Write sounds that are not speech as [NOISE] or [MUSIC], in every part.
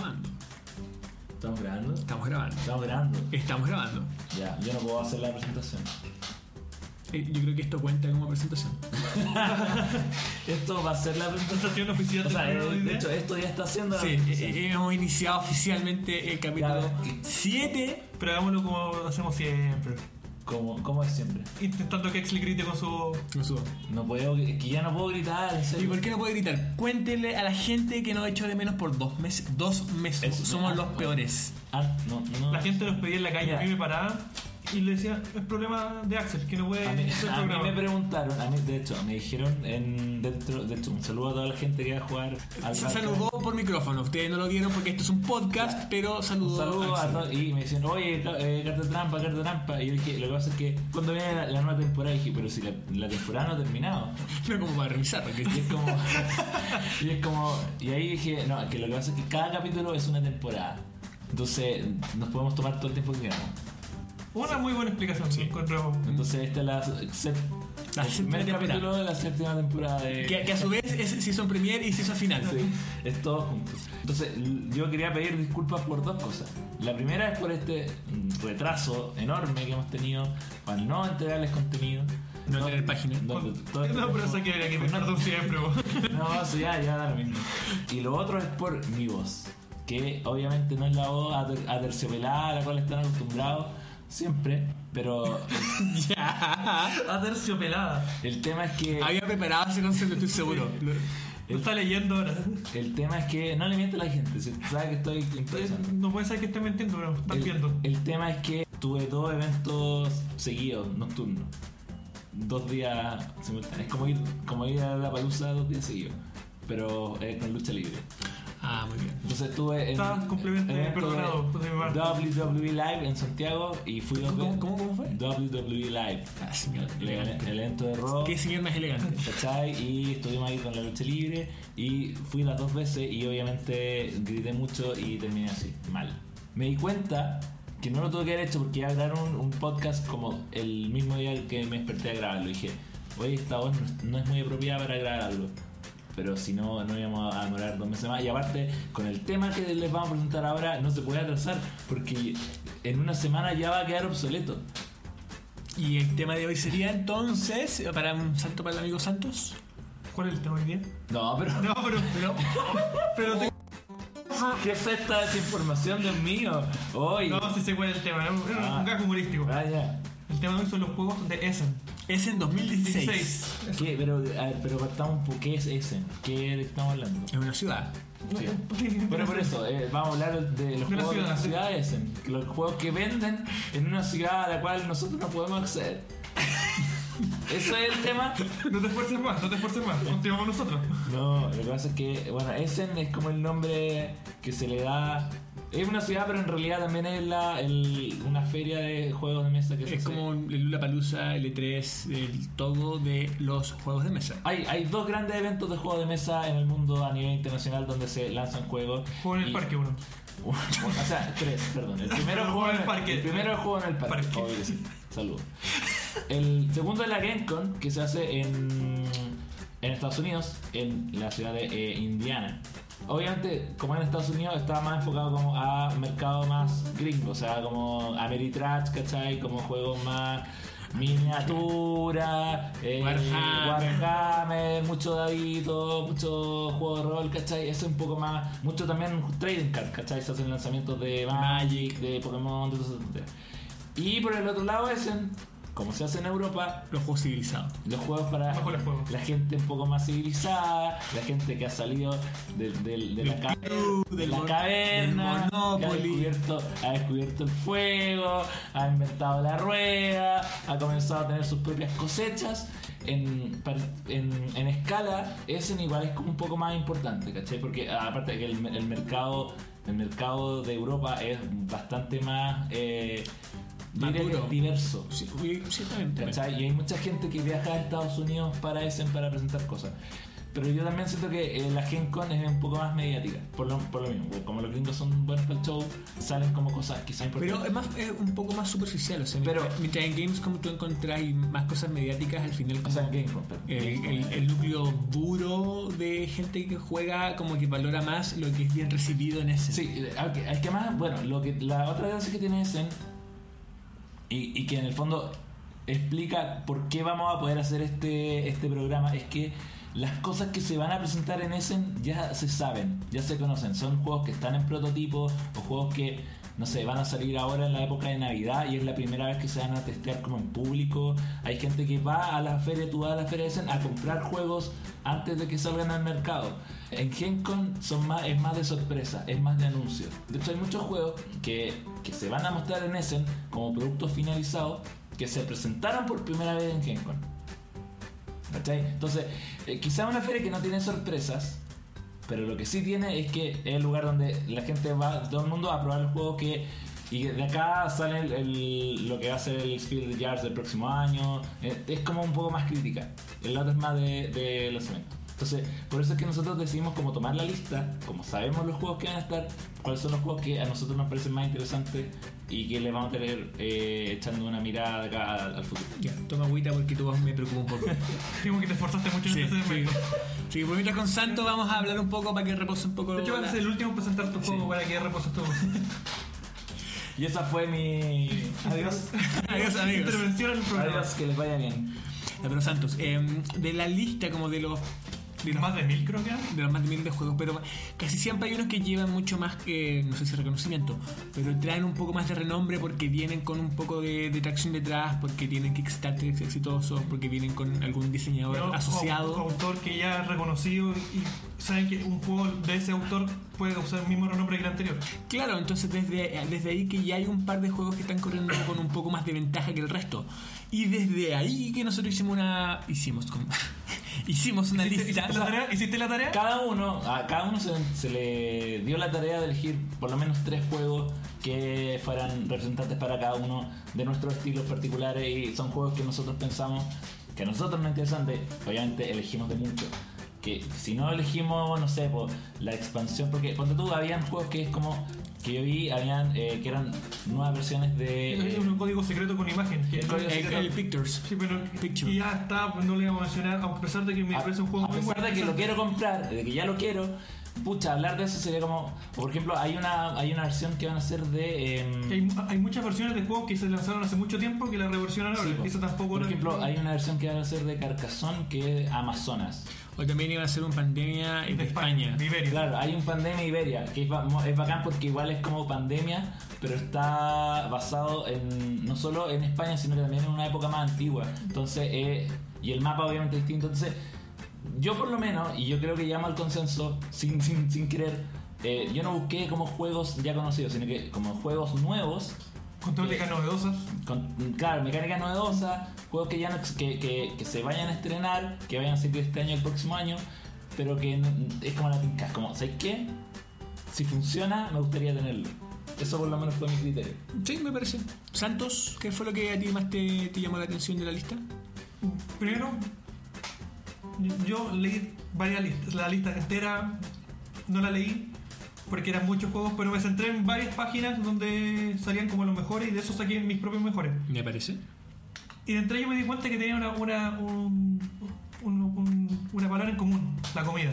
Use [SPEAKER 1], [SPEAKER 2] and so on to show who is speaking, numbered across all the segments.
[SPEAKER 1] grabando.
[SPEAKER 2] ¿Estamos grabando?
[SPEAKER 1] Estamos grabando.
[SPEAKER 2] Estamos grabando.
[SPEAKER 1] Estamos grabando.
[SPEAKER 2] Ya, yo no puedo hacer la presentación.
[SPEAKER 1] Eh, Yo creo que esto cuenta como presentación. [LAUGHS]
[SPEAKER 2] Esto va a ser la presentación.
[SPEAKER 3] Presentación oficial
[SPEAKER 2] O sea, eh,
[SPEAKER 3] de
[SPEAKER 2] hecho, esto ya está haciendo la
[SPEAKER 1] Sí,
[SPEAKER 2] presentación.
[SPEAKER 1] eh, hemos iniciado oficialmente el capítulo
[SPEAKER 2] Ya,
[SPEAKER 1] 7.
[SPEAKER 3] Pero hagámoslo como hacemos siempre.
[SPEAKER 2] Como, como es siempre.
[SPEAKER 3] Intentando que Exley grite con su.
[SPEAKER 2] No puedo, es que ya no puedo gritar, en
[SPEAKER 1] ¿Y
[SPEAKER 2] serio.
[SPEAKER 1] por qué no puede gritar? Cuéntenle a la gente que nos echó de menos por dos meses. Dos meses. Somos los peores.
[SPEAKER 2] Ah, no, no.
[SPEAKER 3] La gente los pedía en la calle, a mí me paraba y le decía, es problema de Axel, que no puede
[SPEAKER 2] A mí,
[SPEAKER 3] hacer
[SPEAKER 2] a mí me preguntaron, a mí, de hecho, me dijeron en dentro, de hecho, un saludo a toda la gente que va a jugar al
[SPEAKER 1] Se saludó por micrófono. Ustedes no lo vieron porque esto es un podcast, pero saludó.
[SPEAKER 2] saludo a
[SPEAKER 1] Axel.
[SPEAKER 2] todos y me dicen, oye, eh, carta trampa, carta trampa. Y yo dije, lo que pasa es que cuando viene la, la nueva temporada, dije, pero si la, la temporada no ha terminado. [LAUGHS]
[SPEAKER 1] Pero como para revisar. porque-
[SPEAKER 2] Y es como, [LAUGHS] y es como, y ahí dije, no, que lo que pasa es que cada capítulo es una temporada. Entonces, nos podemos tomar todo el tiempo que queramos.
[SPEAKER 3] Una muy buena explicación,
[SPEAKER 1] Sí.
[SPEAKER 3] encuentro.
[SPEAKER 2] Entonces, esta es la, el
[SPEAKER 1] séptima
[SPEAKER 2] primer
[SPEAKER 1] temporada.
[SPEAKER 2] capítulo de la séptima temporada de.
[SPEAKER 1] Que, que a su vez es season premier y season final.
[SPEAKER 2] Sí, es todo junto. Entonces, yo quería pedir disculpas por dos cosas. La primera es por este mm, retraso enorme que hemos tenido para no entregarles contenido.
[SPEAKER 1] No tener página.
[SPEAKER 2] todo este
[SPEAKER 3] No, pero eso que que me
[SPEAKER 2] Pues no-
[SPEAKER 3] perdón siempre. [LAUGHS]
[SPEAKER 2] No, eso ya, ya da lo mismo. Y lo otro es por mi voz, que obviamente no es la voz ater- aterciopelada a la cual están acostumbrados siempre, pero [LAUGHS]
[SPEAKER 3] Aterciopelada.
[SPEAKER 2] el tema es que
[SPEAKER 1] Había preparado ese concepto, estoy seguro.
[SPEAKER 3] Lo está leyendo ahora.
[SPEAKER 2] el tema es que no le miento a la gente, si sabe que estoy improvisando.
[SPEAKER 3] No puede ser que esté mintiendo, pero están
[SPEAKER 2] El,
[SPEAKER 3] viendo.
[SPEAKER 2] el tema es que tuve dos eventos seguidos, nocturnos. Dos días simultáneos. Es como ir, como ir a la palusa dos días seguidos. Pero eh, con lucha libre.
[SPEAKER 1] Ah, muy bien.
[SPEAKER 2] Entonces estuve en.
[SPEAKER 3] Estás completamente
[SPEAKER 2] evento
[SPEAKER 3] perdonado.
[SPEAKER 2] WWE Live en Santiago y fui
[SPEAKER 1] ¿Cómo,
[SPEAKER 2] veces.
[SPEAKER 1] cómo, cómo fue?
[SPEAKER 2] WWE Live.
[SPEAKER 1] Ah, señor.
[SPEAKER 2] El, el evento de Raw.
[SPEAKER 1] Qué señor más elegante.
[SPEAKER 2] ¿Cachai? Y estuvimos ahí con la lucha libre y fui las dos veces y obviamente grité mucho y terminé así, mal. Me di cuenta que no lo tuve que haber hecho porque iba a grabar un, un podcast como el mismo día que me desperté a grabarlo. Y dije, oye, esta voz no, no es muy apropiada para grabar algo. Pero si no, no íbamos a demorar dos meses más. Y aparte, con el tema que les vamos a presentar ahora, no se puede atrasar porque en una semana ya va a quedar obsoleto.
[SPEAKER 1] Y el tema de hoy sería entonces, para un salto para el amigo Santos.
[SPEAKER 3] ¿Cuál es el tema hoy día?
[SPEAKER 2] No, pero...
[SPEAKER 3] No, pero.
[SPEAKER 1] Pero,
[SPEAKER 3] Pero te- [LAUGHS]
[SPEAKER 2] ¿Qué es esta desinformación, Dios mío? Hoy.
[SPEAKER 3] No, si sé cuál el tema. Es un,
[SPEAKER 2] Ah.
[SPEAKER 3] un humorístico.
[SPEAKER 2] Ah, ya.
[SPEAKER 3] El tema de hoy son los juegos de Essen.
[SPEAKER 1] Es en 2016.
[SPEAKER 3] 16.
[SPEAKER 2] ¿Qué? Pero, a ver, pero partamos un poco. ¿Qué es Essen? ¿Qué estamos hablando?
[SPEAKER 1] Es una ciudad.
[SPEAKER 2] Sí. Bueno, por eso, eh, vamos a hablar de los
[SPEAKER 3] De
[SPEAKER 2] juegos de la
[SPEAKER 3] ciudad.
[SPEAKER 2] ciudad de Essen. Los juegos que venden en una ciudad a la cual nosotros no podemos acceder. [LAUGHS] Eso es el tema.
[SPEAKER 3] No te esfuerces más, no te esfuerces más. Continuamos nosotros.
[SPEAKER 2] No, lo que pasa es que, bueno, Essen es como el nombre que se le da. Es una ciudad, pero en realidad también es la, el- una feria de juegos de mesa que se
[SPEAKER 1] Es
[SPEAKER 2] hace.
[SPEAKER 1] como el Lula Palusa, el E3, el todo de los juegos de mesa.
[SPEAKER 2] Hay, hay dos grandes eventos de juegos de mesa en el mundo a nivel internacional donde se lanzan juegos.
[SPEAKER 3] Juego en el
[SPEAKER 2] Y-
[SPEAKER 3] parque uno. [LAUGHS]
[SPEAKER 2] o sea, tres, perdón. El primero,
[SPEAKER 3] Juego
[SPEAKER 2] juego
[SPEAKER 3] en el parque.
[SPEAKER 2] El primero es juego en el parque.
[SPEAKER 3] Parque.
[SPEAKER 2] obvio que sí. Saludos. El segundo es la GameCon, que se hace en, en Estados Unidos, en la ciudad de eh, Indiana. Obviamente, como en Estados Unidos, está más enfocado como a mercado más gringo, o sea, como Ameritrash, ¿cachai? Como juegos más miniatura, eh,
[SPEAKER 1] Warhammer.
[SPEAKER 2] Warhammer, mucho dadito, mucho juego de rol, ¿cachai? Eso es un poco más, mucho también trading card, ¿cachai? Se hacen lanzamientos de Magic, de Pokémon, de todo eso. Y por el otro lado es en, como se hace en Europa,
[SPEAKER 1] Los juegos civilizados.
[SPEAKER 2] los juegos para
[SPEAKER 3] Bajo los juegos.
[SPEAKER 2] la gente un poco más civilizada, la gente que ha salido de, de- de la, ca-
[SPEAKER 1] club,
[SPEAKER 2] de
[SPEAKER 1] del
[SPEAKER 2] la
[SPEAKER 1] mon-
[SPEAKER 2] caverna,
[SPEAKER 1] del
[SPEAKER 2] que ha descubierto, ha descubierto el fuego, ha inventado la rueda, ha comenzado a tener sus propias cosechas. En, en, en escala, ese igual es como un poco más importante, ¿cachai? Porque aparte de que el, el mercado el mercado de Europa es bastante más eh,
[SPEAKER 1] Maduro.
[SPEAKER 2] diverso.
[SPEAKER 1] Sí.
[SPEAKER 2] ¿Cachai? Y hay mucha gente que viaja a Estados Unidos para Essen para presentar cosas. Pero yo también siento que eh, la Gen Con es un poco más mediática, por lo, por lo mismo. Como los gringos son buenos para el show, salen como cosas quizás importantes.
[SPEAKER 1] Pero es, más, es un poco más superficial, o sea,
[SPEAKER 2] Pero-
[SPEAKER 1] mientras, en Gamescom tú encontrás más cosas mediáticas, al final
[SPEAKER 2] o sea, en Game Con, pero-
[SPEAKER 1] el, el- el núcleo duro de gente que juega como que valora más lo que es bien recibido en ese.
[SPEAKER 2] Sí, eh, que más, bueno, lo que la otra gracia que tiene Essen y, que en el fondo explica por qué vamos a poder hacer este, este programa es que las cosas que se van a presentar en Essen ya se saben, ya se conocen. Son juegos que están en prototipo o juegos que, no sé, van a salir ahora en la época de Navidad y es la primera vez que se van a testear como en público. Hay gente que va a la feria, tú vas a la feria de Essen a comprar juegos antes de que salgan al mercado. En Gen Con son más, es más de sorpresa, es más de anuncio. De hecho, hay muchos juegos que, que se van a mostrar en Essen como productos finalizados que se presentaron por primera vez en Gen Con. Entonces, eh, quizá una feria que no tiene sorpresas, pero lo que sí tiene es que es el lugar donde la gente va, todo el mundo a probar el juego que. Y de acá sale lo que va a ser el Spiel de Jars del próximo año. Eh, es como un poco más crítica. El otro es más de, de lanzamiento. Entonces, por eso es que nosotros decidimos como tomar la lista, como sabemos los juegos que van a estar, cuáles son los juegos que a nosotros nos parecen más interesantes y que les vamos a tener eh, echando una mirada acá al, al futuro.
[SPEAKER 1] Ya, toma agüita porque tu voz me preocupa un poco. [LAUGHS]
[SPEAKER 3] Como que te esforzaste mucho en
[SPEAKER 1] Sí,
[SPEAKER 3] este
[SPEAKER 1] sí. Sí, pues mientras con Santo vamos a hablar un poco para que repose un poco.
[SPEAKER 3] De hecho, vas a ser el último en presentar tu juego
[SPEAKER 1] Sí.
[SPEAKER 3] para que reposes tu
[SPEAKER 2] Y esa fue mi... Adiós. [LAUGHS]
[SPEAKER 1] Adiós, amigos.
[SPEAKER 3] intervención en el programa.
[SPEAKER 2] Adiós, que les vaya bien.
[SPEAKER 1] Ya, pero Santos, eh, de la lista como de los de los
[SPEAKER 3] Más de mil creo que eran.
[SPEAKER 1] de los más de mil de juegos, pero casi siempre hay unos que llevan mucho más que, no sé si reconocimiento, pero traen un poco más de renombre porque vienen con un poco de, de tracción detrás, porque tienen Kickstarter exitosos, porque vienen con algún diseñador
[SPEAKER 3] ¿no?
[SPEAKER 1] asociado.
[SPEAKER 3] O- autor que ya es reconocido y saben que un juego de ese autor puede causar el mismo renombre que el anterior.
[SPEAKER 1] Claro, entonces desde, desde ahí que ya hay un par de juegos que están corriendo con un poco más de ventaja que el resto. Y desde ahí que nosotros hicimos una. Hicimos con- hicimos una
[SPEAKER 3] ¿Hiciste,
[SPEAKER 1] lista.
[SPEAKER 3] hiciste la tarea? ¿Hiciste la tarea?
[SPEAKER 2] Cada uno, a cada uno se, se le dio la tarea de elegir por lo menos tres juegos que fueran representantes para cada uno de nuestros estilos particulares y son juegos que nosotros pensamos que a nosotros nos interesan de, obviamente elegimos de mucho. Que si no elegimos, no sé, por la expansión, porque cuando tú habían juegos que es como que yo vi, habían eh, que eran nuevas versiones de.
[SPEAKER 3] Es
[SPEAKER 2] eh,
[SPEAKER 3] un código secreto con imagen. que-
[SPEAKER 2] El
[SPEAKER 1] El, Pictures.
[SPEAKER 3] Sí, pero
[SPEAKER 1] Picture.
[SPEAKER 3] y ya está, pues no le vamos a mencionar, a pesar de que me
[SPEAKER 2] a,
[SPEAKER 3] parece un juego
[SPEAKER 2] a
[SPEAKER 3] muy
[SPEAKER 2] pesar
[SPEAKER 3] bueno.
[SPEAKER 2] de que lo quiero comprar, de que ya lo quiero, pucha, hablar de eso sería como, o por ejemplo, hay una hay una versión que van a hacer de em,
[SPEAKER 3] Hay, hay muchas versiones de juegos que se lanzaron hace mucho tiempo que la reversionan ahora.
[SPEAKER 2] sí.
[SPEAKER 3] Eso tampoco
[SPEAKER 2] por
[SPEAKER 3] lo-
[SPEAKER 2] ejemplo, hay una versión que van a hacer de Carcassonne que es Amazonas.
[SPEAKER 1] O también iba a ser un pandemia en
[SPEAKER 3] de
[SPEAKER 1] España.
[SPEAKER 3] de Iberia.
[SPEAKER 2] Claro, hay un Pandemia Iberia, que es, es bacán porque igual es como pandemia, pero está basado en no solo en España, sino que también en una época más antigua. Entonces, eh, y el mapa obviamente es distinto. Entonces, yo por lo menos, y yo creo que llamo al consenso, sin, sin, sin querer, eh, yo no busqué como juegos ya conocidos, sino que como juegos nuevos
[SPEAKER 3] Con temáticas novedosas.
[SPEAKER 2] con, claro, mecánicas novedosas, juegos que ya no, que, que, que se vayan a estrenar, que vayan a salir este año el próximo año, pero que es como la tinca, como, ¿sabes qué? Si funciona, me gustaría tenerlo. Eso por lo menos fue mi criterio.
[SPEAKER 1] Sí, me parece. Santos, ¿qué fue lo que a ti más te, te llamó la atención de la lista?
[SPEAKER 3] Primero, yo leí varias listas. La lista entera no la leí porque eran muchos juegos, pero me centré en varias páginas donde salían como los mejores y de eso saqué mis propios mejores.
[SPEAKER 1] Me parece.
[SPEAKER 3] Y de entre ellos me di cuenta que tenía una, una, un- un- un- una palabra en común, la comida.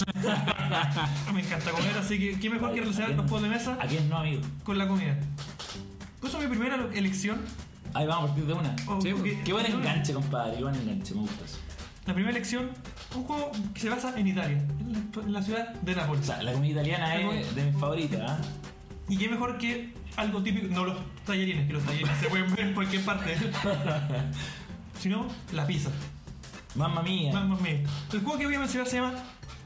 [SPEAKER 3] [LAUGHS] me encanta comer, así que qué mejor que relacionar los juegos de mesa
[SPEAKER 2] Aquí es no, amigo.
[SPEAKER 3] con la comida. Por eso mi primera elección.
[SPEAKER 2] Ahí vamos a partir de una.
[SPEAKER 3] o-
[SPEAKER 1] Sí,
[SPEAKER 3] porque-
[SPEAKER 2] Qué buen enganche, compadre, qué buen enganche, me gusta eso.
[SPEAKER 3] La primera elección, un juego que se basa en Italia, en la, en la ciudad de
[SPEAKER 2] O
[SPEAKER 3] Nápoles.
[SPEAKER 2] sea, la comida italiana es de mis favoritas, ¿ah?
[SPEAKER 3] Y qué mejor que algo típico, no los tallarines, que los tallarines se pueden ver en cualquier parte, [LAUGHS] sino la pizza.
[SPEAKER 2] Mamma mía.
[SPEAKER 3] Mamma mía. El juego que voy a mencionar se llama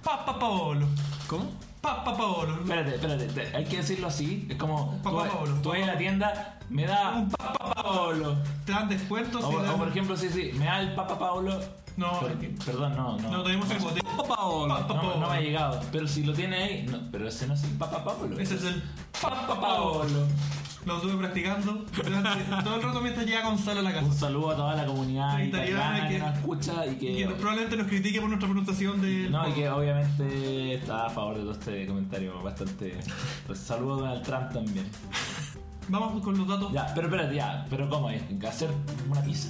[SPEAKER 3] Papa Paolo.
[SPEAKER 1] ¿Cómo?
[SPEAKER 3] Papa Paolo.
[SPEAKER 2] Espérate, espérate, te- hay que decirlo así. Es como, tú,
[SPEAKER 3] Papá Paolo.
[SPEAKER 2] tú vas a la tienda, me da un Papa Paolo.
[SPEAKER 3] Te dan descuentos.
[SPEAKER 2] O, o
[SPEAKER 3] dan-
[SPEAKER 2] por ejemplo, sí, sí, me da el Papa Paolo.
[SPEAKER 3] No, que-
[SPEAKER 2] perdón, no, no.
[SPEAKER 3] no tenemos el bote.
[SPEAKER 1] Paolo.
[SPEAKER 3] Papa
[SPEAKER 2] No,
[SPEAKER 3] Paolo.
[SPEAKER 2] no me ha llegado. Pero si lo tiene ahí, no, pero ese no es el Papa Paolo.
[SPEAKER 3] Ese es el
[SPEAKER 2] Papa Paolo.
[SPEAKER 3] Lo estuve practicando durante [LAUGHS] todo el rato mientras llega Gonzalo a la casa.
[SPEAKER 2] Un saludo a toda la comunidad
[SPEAKER 3] Italiana
[SPEAKER 2] italiana que
[SPEAKER 3] que-
[SPEAKER 2] nos escucha y que,
[SPEAKER 3] que probablemente nos critique por nuestra pronunciación del
[SPEAKER 2] no, y que obviamente está a favor de todo este comentario bastante. Pues saludo a Donald Trump también. [LAUGHS]
[SPEAKER 3] Vamos con los datos.
[SPEAKER 2] Ya, pero espérate, ya, pero ¿cómo es? Hacer una pizza.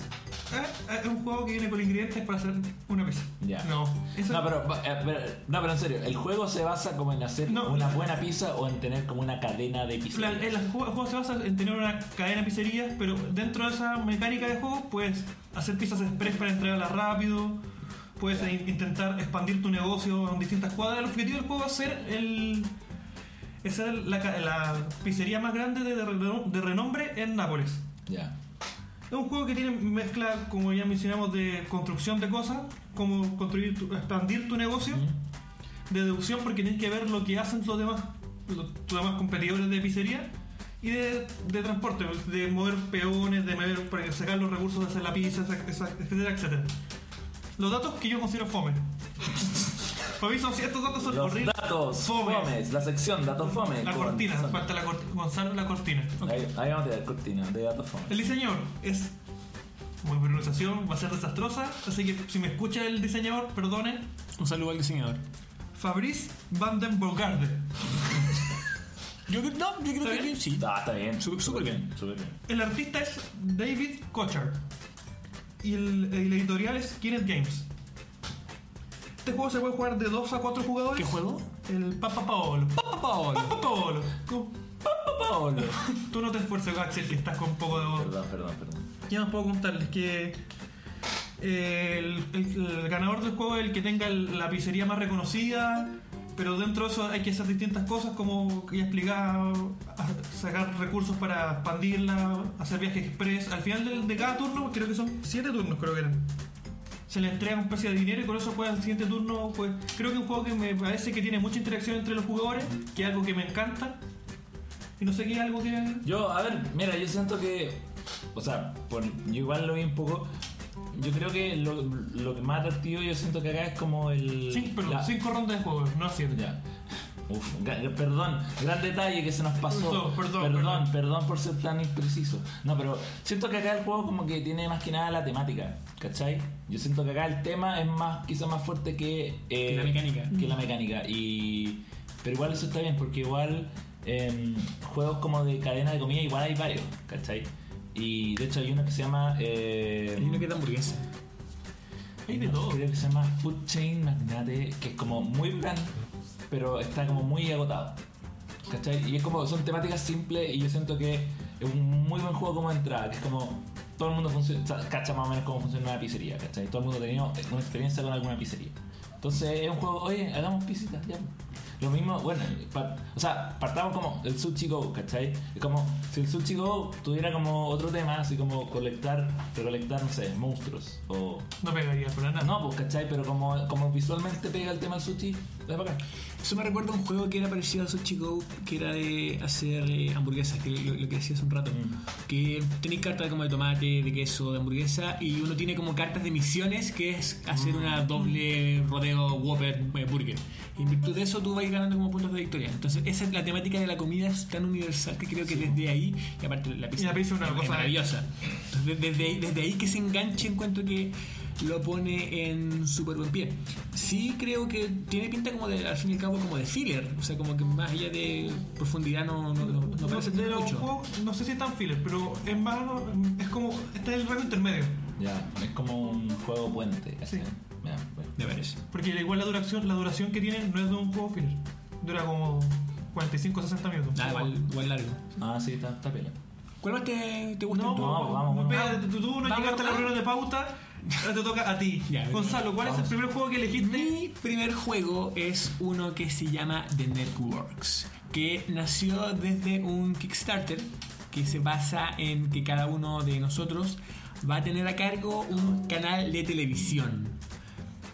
[SPEAKER 3] Eh, Es un juego que viene con ingredientes para hacer una pizza.
[SPEAKER 2] Ya.
[SPEAKER 3] No, eso
[SPEAKER 2] No pero, eh, pero- no, pero en serio, ¿el juego se basa como en hacer
[SPEAKER 3] No.
[SPEAKER 2] una buena pizza o en tener como una cadena de
[SPEAKER 3] La-
[SPEAKER 2] pizza?
[SPEAKER 3] el, el juego, el juego se basa en tener una cadena de pizzerías, pero dentro de esa mecánica de juego puedes hacer pizzas express para entregarlas rápido, puedes in- intentar expandir tu negocio en distintas cuadras. El objetivo del juego es ser el es ser la, pizzería más grande de, de re- de renombre en Nápoles.
[SPEAKER 2] Ya.
[SPEAKER 3] Es un juego que tiene mezcla, como ya mencionamos, de construcción de cosas, como construir, tu- expandir tu negocio,
[SPEAKER 2] ¿Mm?
[SPEAKER 3] de deducción porque tienes que ver lo que hacen los demás, los, tus demás competidores de pizzería y de, de transporte, de mover peones, de mover para sacar los recursos de hacer la pizza, esa- esa- etcétera, etcétera. Los datos que yo considero fome. [LAUGHS] Para mí son, estos datos son
[SPEAKER 2] Los
[SPEAKER 3] horribles.
[SPEAKER 2] datos
[SPEAKER 3] Fomes.
[SPEAKER 2] fomes, la sección datos fome.
[SPEAKER 3] La
[SPEAKER 2] con-
[SPEAKER 3] cortina,
[SPEAKER 2] son-
[SPEAKER 3] falta la cortina. Gonzalo la cortina.
[SPEAKER 2] Ahí, ahí vamos a tirar cortina de datos fome.
[SPEAKER 3] El diseñador es. Mi pronunciación va a ser desastrosa, así que si me escucha el diseñador, perdone.
[SPEAKER 1] Un saludo al diseñador.
[SPEAKER 3] Fabrice Van den Bogarde. [LAUGHS]
[SPEAKER 1] Yo creo, no, yo creo
[SPEAKER 3] ¿Está
[SPEAKER 1] que
[SPEAKER 3] bien?
[SPEAKER 1] sí.
[SPEAKER 2] Ah, está bien.
[SPEAKER 1] Súper- súper bien.
[SPEAKER 2] Súper bien.
[SPEAKER 3] El artista es David Kochar. Y el, el editorial es Kinect Games. Este juego se puede jugar de 2 a 4 jugadores.
[SPEAKER 1] ¿Qué juego?
[SPEAKER 3] El Papa Paolo.
[SPEAKER 1] Papa Paolo.
[SPEAKER 3] Papa Paolo. Con-
[SPEAKER 2] Paolo. [LAUGHS]
[SPEAKER 3] Tú no te esfuerces, Axel, que estás con un poco de voz.
[SPEAKER 2] Perdón, perdón, perdón.
[SPEAKER 3] ¿Qué más puedo contarles? Que el, el- el ganador del juego es el que tenga la pizzería más reconocida, pero dentro de eso hay que hacer distintas cosas como ya explicaba, sacar recursos para expandirla, hacer viajes express. Al final del- de, cada turno, creo que son 7 turnos, creo que eran. Se le entrega una especie de dinero y con eso pues al siguiente turno pues creo que es un juego que me parece que tiene mucha interacción entre los jugadores, que es algo que me encanta. Y no sé qué es algo que...
[SPEAKER 2] Yo, a ver, mira, yo siento que. O sea, por, yo igual lo vi un poco. Yo creo que lo, lo que más atractivo yo siento que acá es como el.
[SPEAKER 3] Cinco, perdón,
[SPEAKER 2] la-
[SPEAKER 3] cinco rondas de juego, no 7.
[SPEAKER 2] Ya. Uf, perdón, gran detalle que se nos pasó.
[SPEAKER 3] Perdón, perdón,
[SPEAKER 2] perdón,
[SPEAKER 3] perdón.
[SPEAKER 2] por ser tan impreciso. No, pero siento que acá el juego como que tiene más que nada la temática, ¿cachai? Yo siento que acá el tema es más, quizá más fuerte que, eh,
[SPEAKER 1] Que la mecánica.
[SPEAKER 2] que la mecánica. Y, pero igual eso está bien, porque igual en juegos como de cadena de comida igual hay varios, ¿cachai? Y de hecho hay uno que se llama... eh,
[SPEAKER 1] Hay uno que es hamburguesa.
[SPEAKER 3] Hay de
[SPEAKER 2] no,
[SPEAKER 3] todo.
[SPEAKER 2] Creo que se llama Food Chain Magnate, que es como muy bacán, pero está como muy agotado. ¿Cachai? Y es como, son temáticas simples y yo siento que es un muy buen juego como entrada, que es como todo el mundo funciona, cacha más o menos cómo funciona una pizzería, ¿cachai? Todo el mundo ha tenido una experiencia con alguna pizzería. Entonces es un juego, oye, hagamos pisitas, ya. Lo mismo, bueno, pa- o sea, partamos como el Sushi Go, ¿cachai? Es como si el Sushi Go tuviera como otro tema, así como colectar, recolectar, no sé, monstruos o
[SPEAKER 3] No pegaría para nada.
[SPEAKER 2] no, pues, ¿cachai? Pero como, como visualmente pega el tema del sushi, es bacán.
[SPEAKER 1] Eso me recuerda a un juego que era parecido al Sushi Go, que era de hacer eh, hamburguesas, que lo, lo que decía hace un rato.
[SPEAKER 2] Mm.
[SPEAKER 1] Que tenéis cartas como de tomate, de queso, de hamburguesa, y uno tiene como cartas de misiones, que es hacer una doble rodeo Whopper eh, Burger. Y en virtud de eso tú vas ganando como puntos de victoria. Entonces, esa es la temática de la comida es tan universal que creo que desde ahí, y aparte la pizza,
[SPEAKER 3] Y la pizza es una cosa-
[SPEAKER 1] maravillosa. Entonces, desde, ahí- desde ahí que se enganche, encuentro que lo pone en súper buen pie. Sí creo que tiene pinta como de, al fin y al cabo, como de filler. O sea, como que más allá de profundidad no, no, no, no
[SPEAKER 3] No,
[SPEAKER 1] parece
[SPEAKER 3] de los
[SPEAKER 1] mucho.
[SPEAKER 3] juegos, no sé si es tan filler, pero es más, es como, este es el rango intermedio.
[SPEAKER 2] Ya, es como un juego puente.
[SPEAKER 3] Sí.
[SPEAKER 2] Bueno.
[SPEAKER 1] Me parece.
[SPEAKER 3] Porque igual la duración, la duración que tiene no es de un juego filler. Dura como 45 60 minutos.
[SPEAKER 1] Nada, igual, igual largo.
[SPEAKER 2] Ah, sí, está, está pela.
[SPEAKER 1] ¿Cuál más te, te gusta?
[SPEAKER 3] No,
[SPEAKER 1] en tu-
[SPEAKER 2] no, vamos, vamos.
[SPEAKER 3] espérate, tú, tú no
[SPEAKER 1] Vamos,
[SPEAKER 3] llegaste a la reunión de pauta, ahora te toca a ti.
[SPEAKER 1] Ya,
[SPEAKER 3] Gonzalo, ¿cuál es
[SPEAKER 2] vamos.
[SPEAKER 3] el primer juego que elegiste?
[SPEAKER 1] Mi primer juego es uno que se llama The Networks, que nació desde un Kickstarter que se basa en que cada uno de nosotros va a tener a cargo un canal de televisión.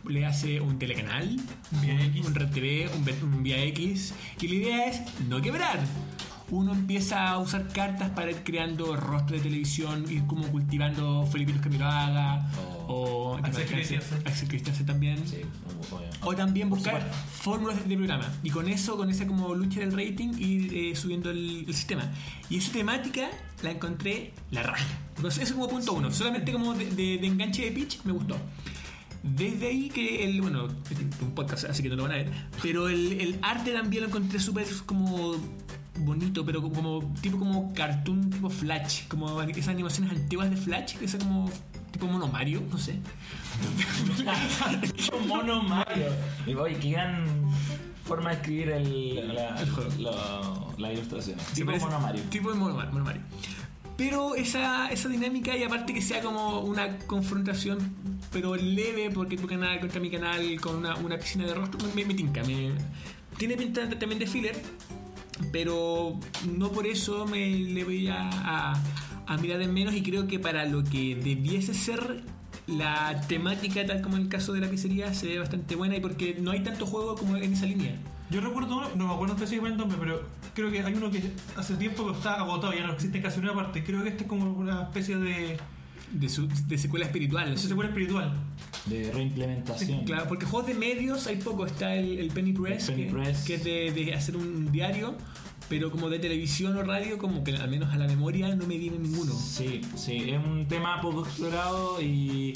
[SPEAKER 1] Le hace un telecanal,
[SPEAKER 3] X.
[SPEAKER 1] un Red TV, un, un Vía X, y la idea es no quebrar. uno empieza a usar cartas para ir creando rostros de televisión, ir como cultivando que me lo haga, o
[SPEAKER 3] Axel Christiansen
[SPEAKER 1] también.
[SPEAKER 2] Sí.
[SPEAKER 1] O también buscar fórmulas de programa. Y con eso, con esa como lucha del rating, ir eh, subiendo el, el sistema. Y esa temática la encontré la raja. Entonces, eso como punto uno. Solamente como de, de- de enganche de pitch me gustó. Desde ahí que el, bueno, es un podcast, así que no lo van a ver, pero el, el arte también lo encontré súper como bonito, pero como, tipo como cartoon, tipo Flash, como esas animaciones antiguas de Flash, esa como tipo mono Mario, no sé. [LAUGHS]
[SPEAKER 2] Mono Mario. Y, Oye, qué gran forma de escribir el, la,
[SPEAKER 1] El juego.
[SPEAKER 2] la, la ilustración. Tipo
[SPEAKER 1] parece-
[SPEAKER 2] mono Mario.
[SPEAKER 1] Tipo de mono, Mar- mono Mario. Pero esa, esa dinámica y aparte que sea como una confrontación, pero leve, porque tu canal contra mi canal con una, piscina de rostro, me, me tinca. Me, tiene pinta también de filler, pero no por eso me le voy a, a- mirar en menos y creo que para lo que debiese ser la temática, tal como en el caso de la pizzería, se ve bastante buena y porque no hay tanto juego como en esa línea.
[SPEAKER 3] Yo recuerdo uno, no me acuerdo específicamente el nombre, pero creo que hay uno que hace tiempo que está agotado, ya no existe casi una parte. Creo que este es como una especie de,
[SPEAKER 1] De, su, de secuela espiritual.
[SPEAKER 3] de secuela espiritual.
[SPEAKER 2] De reimplementación.
[SPEAKER 1] Claro, porque juegos de medios hay poco. Está el, el Penny Press,
[SPEAKER 2] El Penny
[SPEAKER 1] que,
[SPEAKER 2] Press.
[SPEAKER 1] que es de, de hacer un diario, pero como de televisión o radio, como que al menos a la memoria no me viene ninguno.
[SPEAKER 2] Sí, sí, es un tema poco explorado y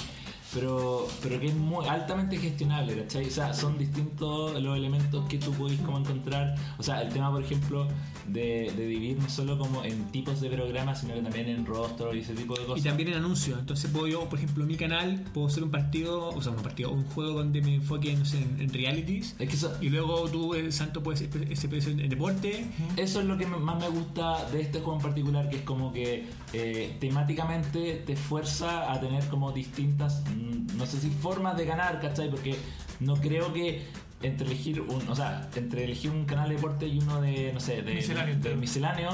[SPEAKER 2] pero pero que es muy altamente gestionable, ¿cachai? O sea, son distintos los elementos que tú podés como encontrar. O sea, el tema, por ejemplo, de, de dividir no solo como en tipos de programas, sino que también en rostros y ese tipo de
[SPEAKER 1] Y
[SPEAKER 2] cosas.
[SPEAKER 1] también en anuncios. Entonces puedo yo, por ejemplo, mi canal, puedo hacer un partido, o sea, un partido, un juego donde me enfoque, no sé, en, en realities.
[SPEAKER 2] Es que eso,
[SPEAKER 1] Y luego tú, el santo, puedes ser en deporte.
[SPEAKER 2] Eso es lo que más me gusta de este juego en particular, que es como que eh, temáticamente te fuerza a tener como distintas, no sé si formas de ganar, ¿cachai? Porque no creo que entre elegir un, o sea, entre elegir un canal de deporte y uno de, no sé, de
[SPEAKER 3] Misceláneo.
[SPEAKER 2] de misceláneo,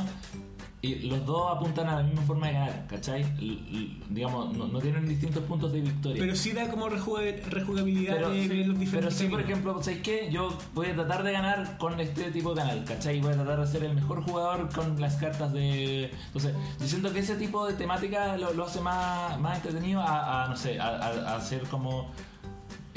[SPEAKER 2] y los dos apuntan a la misma forma de ganar, ¿cachai? L- digamos, no, no tienen distintos puntos de victoria.
[SPEAKER 1] Pero sí da como rejuga- rejugabilidad
[SPEAKER 2] Pero,
[SPEAKER 1] de,
[SPEAKER 2] sí,
[SPEAKER 1] los
[SPEAKER 2] pero
[SPEAKER 1] diferentes
[SPEAKER 2] sí, por ejemplo, ¿sabes qué? Yo voy a tratar de ganar con este tipo de canal, ¿cachai? Voy a tratar de ser el mejor jugador con las cartas de... Entonces, yo siento que ese tipo de temática lo, lo hace más, más entretenido a, a, no sé, a, a- a hacer como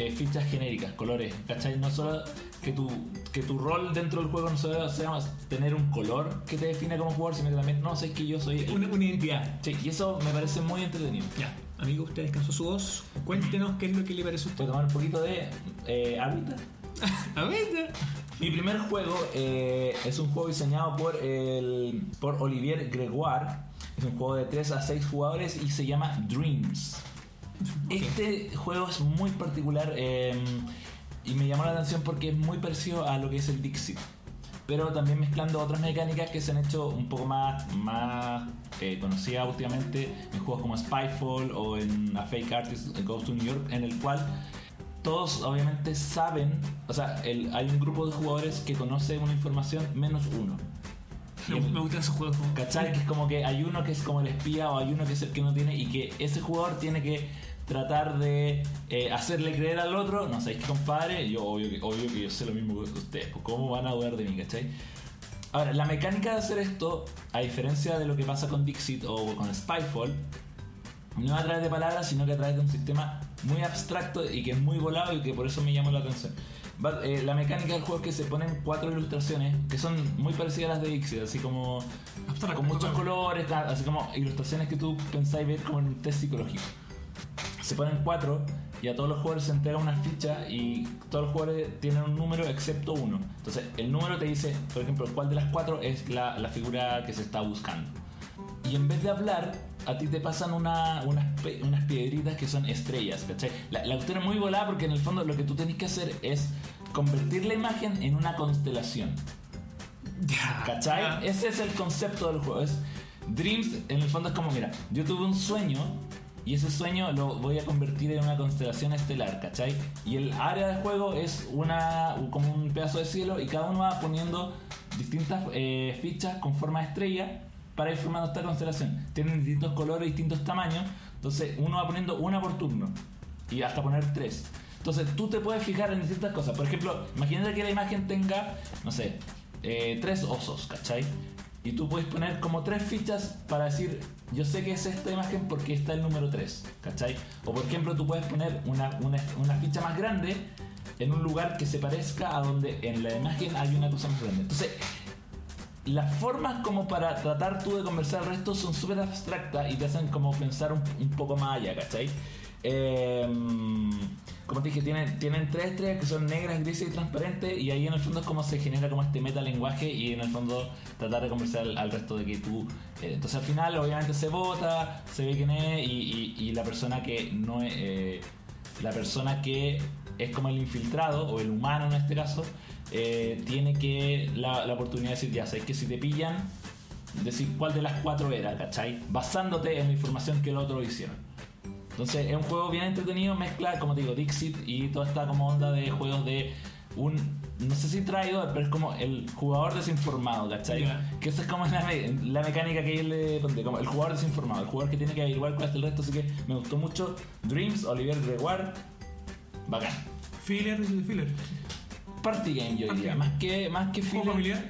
[SPEAKER 2] eh, fichas genéricas, colores, ¿cachai? No solo que tu, que tu rol dentro del juego no solo sea más tener un color que te define como jugador, sino que también, no sé, que yo soy... el-
[SPEAKER 1] Una, una identidad.
[SPEAKER 2] Sí, y eso me parece muy entretenido.
[SPEAKER 1] Ya, amigo, usted descansó su voz. Cuéntenos qué es lo que le parece a usted.
[SPEAKER 2] Voy a tomar un poquito de eh, [LAUGHS] Mi primer juego eh, es un juego diseñado por, el, por Olivier Gregoire. Es un juego de 3 a 6 jugadores y se llama Dreams. Este juego es muy particular eh, y me llamó la atención porque es muy parecido a lo que es el Dixit. Pero también mezclando otras mecánicas que se han hecho un poco más, más eh, conocidas últimamente en juegos como Spyfall o en A Fake Artist Goes to New York, en el cual todos obviamente saben, o sea, el- hay un grupo de jugadores que conoce una información menos uno.
[SPEAKER 1] me, me gustan esos juegos. como-
[SPEAKER 2] ¿Cachai? Que es como que hay uno que es como el espía o hay uno que es el que no tiene y que ese jugador tiene que tratar de eh, hacerle creer al otro, no sabéis que compadre, yo obvio que, obvio que yo sé lo mismo que ustedes, pues cómo van a dudar de mí, ¿cachai? Ahora, la mecánica de hacer esto, a diferencia de lo que pasa con Dixit o con Spyfall, no es a través de palabras, sino que a través de un sistema muy abstracto y que es muy volado y que por eso me llamó la atención. Eh, la mecánica del juego es que se ponen cuatro ilustraciones que son muy parecidas a las de Dixit, así como
[SPEAKER 3] Abstracto,
[SPEAKER 2] con muchos colores, así como ilustraciones que tú pensáis ver como en un test psicológico. Se ponen cuatro y a todos los jugadores se entrega una ficha y todos los jugadores tienen un número excepto uno. Entonces el número te dice, por ejemplo, cuál de las cuatro es la, la figura que se está buscando. Y en vez de hablar, a ti te pasan una- unas, unas piedritas que son estrellas, ¿cachai? La, la cuestión es muy volada porque en el fondo lo que tú tenés que hacer es convertir la imagen en una constelación. ¿Cachai?
[SPEAKER 1] Ya.
[SPEAKER 2] Ese es el concepto del juego. Es Dreams, en el fondo es como, mira, yo tuve un sueño y ese sueño lo voy a convertir en una constelación estelar, ¿cachai? Y el área de juego es una como un pedazo de cielo y cada uno va poniendo distintas eh, fichas con forma de estrella para ir formando esta constelación. Tienen distintos colores, distintos tamaños, entonces uno va poniendo una por turno y hasta poner tres. Entonces tú te puedes fijar en distintas cosas. Por ejemplo, imagínate que la imagen tenga, no sé, eh, tres osos, ¿cachai? Y tú puedes poner como tres fichas para decir, yo sé que es esta imagen porque está el número 3, ¿cachai? O por ejemplo, tú puedes poner una, una, una ficha más grande en un lugar que se parezca a donde en la imagen hay una cosa más grande. Entonces, las formas como para tratar tú de conversar al resto son súper abstractas y te hacen como pensar un, un poco más allá, ¿cachai? Eh, como te dije, tienen, tres estrellas que son negras, grises y transparentes y ahí en el fondo es como se genera como este metalenguaje y en el fondo tratar de conversar al, resto de que tú... eh, entonces al final obviamente se vota, se ve quién es y, la persona que no es... eh, la persona que es como el infiltrado o el humano en este caso eh, tiene que la, la oportunidad de decir ya sabes que si te pillan decir cuál de las cuatro era ¿cachai? basándote en la información que los otros hicieron entonces es un juego bien entretenido mezcla como te digo Dixit y toda esta como onda de juegos de un no sé si traidor pero es como el jugador desinformado ¿cachai? Que esa es como la, me- la mecánica que yo le pondré, como el jugador desinformado, el jugador que tiene que averiguar cuál es el resto, así que me gustó mucho. Dreams, Oliver Gregoire, bacán.
[SPEAKER 3] Filler filler.
[SPEAKER 2] Party game yo diría, más que, más que
[SPEAKER 3] ¿Juego
[SPEAKER 2] filler,
[SPEAKER 3] familiar?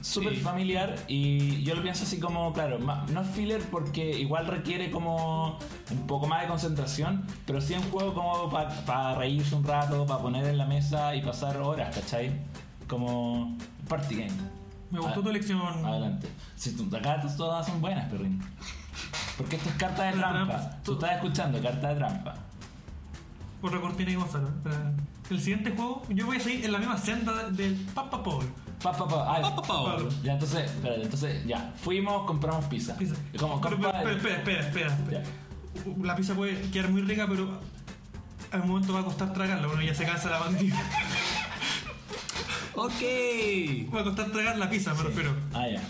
[SPEAKER 2] Súper
[SPEAKER 1] Sí.
[SPEAKER 2] familiar y yo lo pienso así como, claro, no es filler porque igual requiere como un poco más de concentración, pero sí un juego como para reírse un rato, para poner en la mesa y pasar horas, ¿cachai? Como party game.
[SPEAKER 3] Me gustó
[SPEAKER 2] Ah,
[SPEAKER 3] tu elección.
[SPEAKER 2] Adelante. Si tú, acá todas son buenas, perrín. Porque esto es carta de trampa.
[SPEAKER 3] trampa.
[SPEAKER 2] Tú estás escuchando carta de trampa.
[SPEAKER 3] Por la cortina y Gonzalo. Espera. El siguiente juego, yo voy a seguir en la misma senda del Papa Paul.
[SPEAKER 2] Pa, pa, pa. Ay,
[SPEAKER 1] Pa, pa, pa.
[SPEAKER 2] Ya, entonces, espérate, entonces, ya. Fuimos, compramos pizza.
[SPEAKER 3] Pizza.
[SPEAKER 2] Como
[SPEAKER 3] Pero, espera, espera, espera, espera.
[SPEAKER 2] Ya.
[SPEAKER 3] La pizza puede quedar muy rica, pero al momento va a costar tragarla. Bueno, ya se cansa la mandíbula. [LAUGHS]
[SPEAKER 1] Ok.
[SPEAKER 3] Va a costar tragar la pizza, me refiero.
[SPEAKER 2] Ah, ya.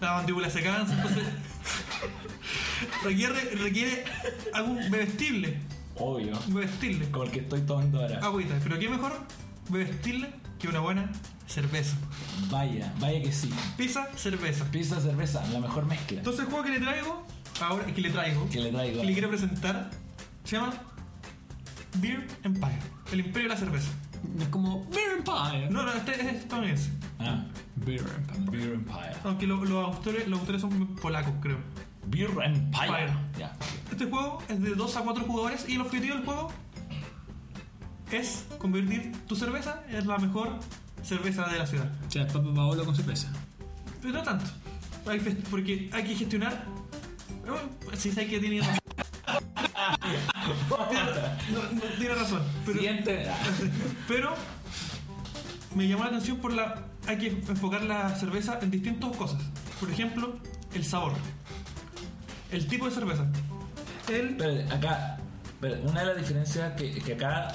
[SPEAKER 3] La mandíbula se cansa, entonces. [LAUGHS] requiere, requiere algún bebestible.
[SPEAKER 2] Obvio.
[SPEAKER 3] Bebestible.
[SPEAKER 2] Como el que estoy tomando ahora.
[SPEAKER 3] Agüita. Pero qué mejor bebestible que una buena cerveza.
[SPEAKER 2] Vaya, vaya que sí.
[SPEAKER 3] Pizza, cerveza.
[SPEAKER 2] Pizza, cerveza, la mejor mezcla.
[SPEAKER 3] Entonces el juego que le traigo, ahora que le traigo,
[SPEAKER 2] Que le traigo.
[SPEAKER 3] que le quiero presentar, se llama Beer Empire, el imperio de la cerveza.
[SPEAKER 1] Es como Beer Empire.
[SPEAKER 3] No, no, este es estadounidense.
[SPEAKER 2] Ah,
[SPEAKER 1] Beer Empire.
[SPEAKER 2] Beer Empire.
[SPEAKER 3] Aunque lo- los, autores, los autores son polacos, creo.
[SPEAKER 2] Beer Empire.
[SPEAKER 3] Este juego es de 2 a 4 jugadores y el objetivo del juego es convertir tu cerveza en la mejor cerveza de la ciudad.
[SPEAKER 1] O sea, Papa Paolo con cerveza.
[SPEAKER 3] Pero no tanto. Hay porque hay que gestionar. eh, Sí, sé que tiene razón. [LAUGHS] tiene, no, no, tiene razón. Pero,
[SPEAKER 2] Siguiente.
[SPEAKER 3] pero me llamó la atención por la. Hay que enfocar la cerveza en distintas cosas. Por ejemplo, el sabor. El tipo de cerveza. El.
[SPEAKER 2] Espérate, acá, espérate, una de las diferencias que, que acá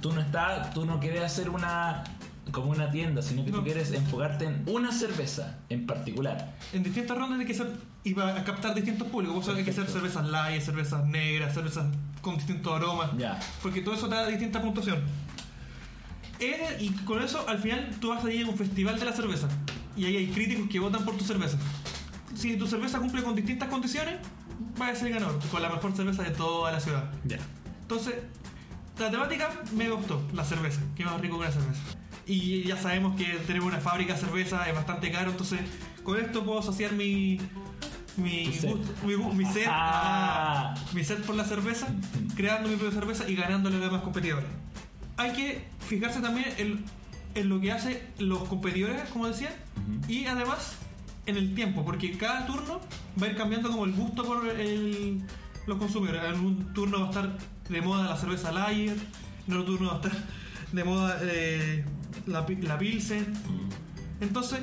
[SPEAKER 2] tú no estás, tú no quieres hacer una como una tienda, sino que tú quieres enfocarte en una cerveza en particular.
[SPEAKER 3] En distintas rondas hay que ser. A captar distintos públicos. Vos sabés, hay que hacer cervezas light, cervezas negras, cervezas con distintos aromas.
[SPEAKER 2] Ya.
[SPEAKER 3] Porque todo eso te da distinta puntuación. Y con eso, al final, tú vas a ir a un festival de la cerveza. Y ahí hay críticos que votan por tu cerveza. Si tu cerveza cumple con distintas condiciones, vas a ser ganador. Con la mejor cerveza de toda la ciudad.
[SPEAKER 1] Ya.
[SPEAKER 3] Entonces, la temática me gustó, la cerveza. Qué más rico que la cerveza. Y ya sabemos que tenemos una fábrica de cerveza, es bastante caro, entonces con esto puedo asociar mi. Mi, gusto- mi, mi set,
[SPEAKER 2] Ah.
[SPEAKER 3] a- mi set por la cerveza, creando mi propia cerveza y ganándole a los demás competidores. Hay que fijarse también en, en lo que hacen los competidores, como decía, y además en el tiempo, porque cada turno va a ir cambiando como el gusto por el- los consumidores. En un turno va a estar de moda la cerveza Lager, en otro turno va a estar de moda eh, la, la Pilsen. Entonces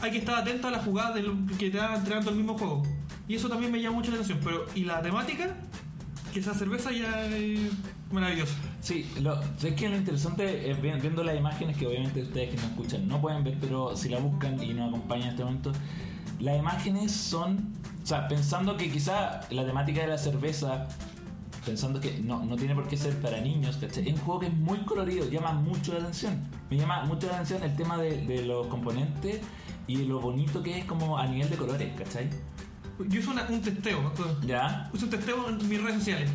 [SPEAKER 3] hay que estar atento a la jugada que te va entregando el mismo juego. Y eso también me llama mucho la atención. Pero, y la temática, que esa cerveza ya es maravillosa.
[SPEAKER 2] Sí, lo, es que lo interesante es vi- viendo las imágenes que obviamente ustedes que nos escuchan no pueden ver, pero si la buscan y nos acompañan en este momento, las imágenes son, o sea, pensando que quizá la temática de la cerveza, pensando que no, no tiene por qué ser para niños, ¿cachai? Es un juego que es muy colorido, llama mucho la atención. Me llama mucho la atención el tema de, de los componentes y de lo bonito que es como a nivel de colores, ¿cachai?
[SPEAKER 3] Yo hice una- un testeo.
[SPEAKER 2] ¿Ya?
[SPEAKER 3] Hice un testeo en mis redes sociales.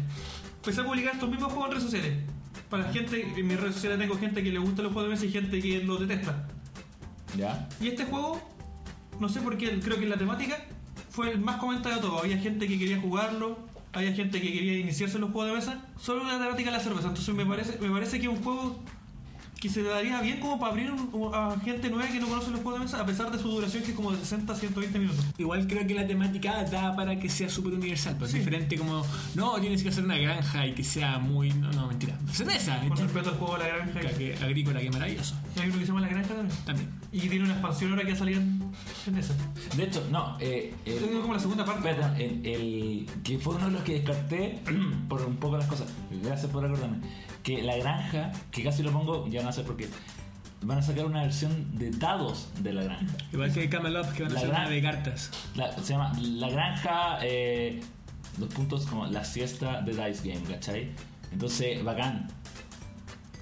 [SPEAKER 3] Empecé a publicar estos mismos juegos en redes sociales. Para gente, en mis redes sociales tengo gente que le gusta los juegos de mesa y gente que lo detesta.
[SPEAKER 2] ¿Ya?
[SPEAKER 3] Y este juego no sé por qué, creo que la temática fue el más comentado de todo. Había gente que quería jugarlo, había gente que quería iniciarse en los juegos de mesa, solo la temática de la cerveza. Entonces me parece, me parece que es un juego que se daría bien como para abrir a gente nueva que no conoce los juegos de mesa, a pesar de su duración que es como de 60 a 120 minutos.
[SPEAKER 1] Igual creo que la temática da para que sea súper universal, pero
[SPEAKER 3] Sí.
[SPEAKER 1] es diferente como, no, tienes que hacer una granja y que sea muy, no, no, mentira, cerveza,
[SPEAKER 3] Con respecto al juego de la granja,
[SPEAKER 1] que- agrícola, que maravilloso,
[SPEAKER 3] hay uno que se llama La Granja también.
[SPEAKER 1] también.
[SPEAKER 3] Y tiene una expansión ahora que ha salido en, esa.
[SPEAKER 2] De hecho, no. Eh, el-
[SPEAKER 3] Tengo como la segunda parte.
[SPEAKER 2] El- que fue uno de los que descarté [CLEARS THROAT] por un poco las cosas. Gracias por acordarme. Que la granja, que casi lo pongo, ya no sé por qué. Van a sacar una versión de dados de la granja.
[SPEAKER 1] Igual que Camelot, que van a
[SPEAKER 2] La
[SPEAKER 1] hacer
[SPEAKER 2] gran-
[SPEAKER 1] una de cartas.
[SPEAKER 2] La- se llama La Granja, eh, dos puntos como la siesta de Dice Game, ¿cachai? Entonces, bacán.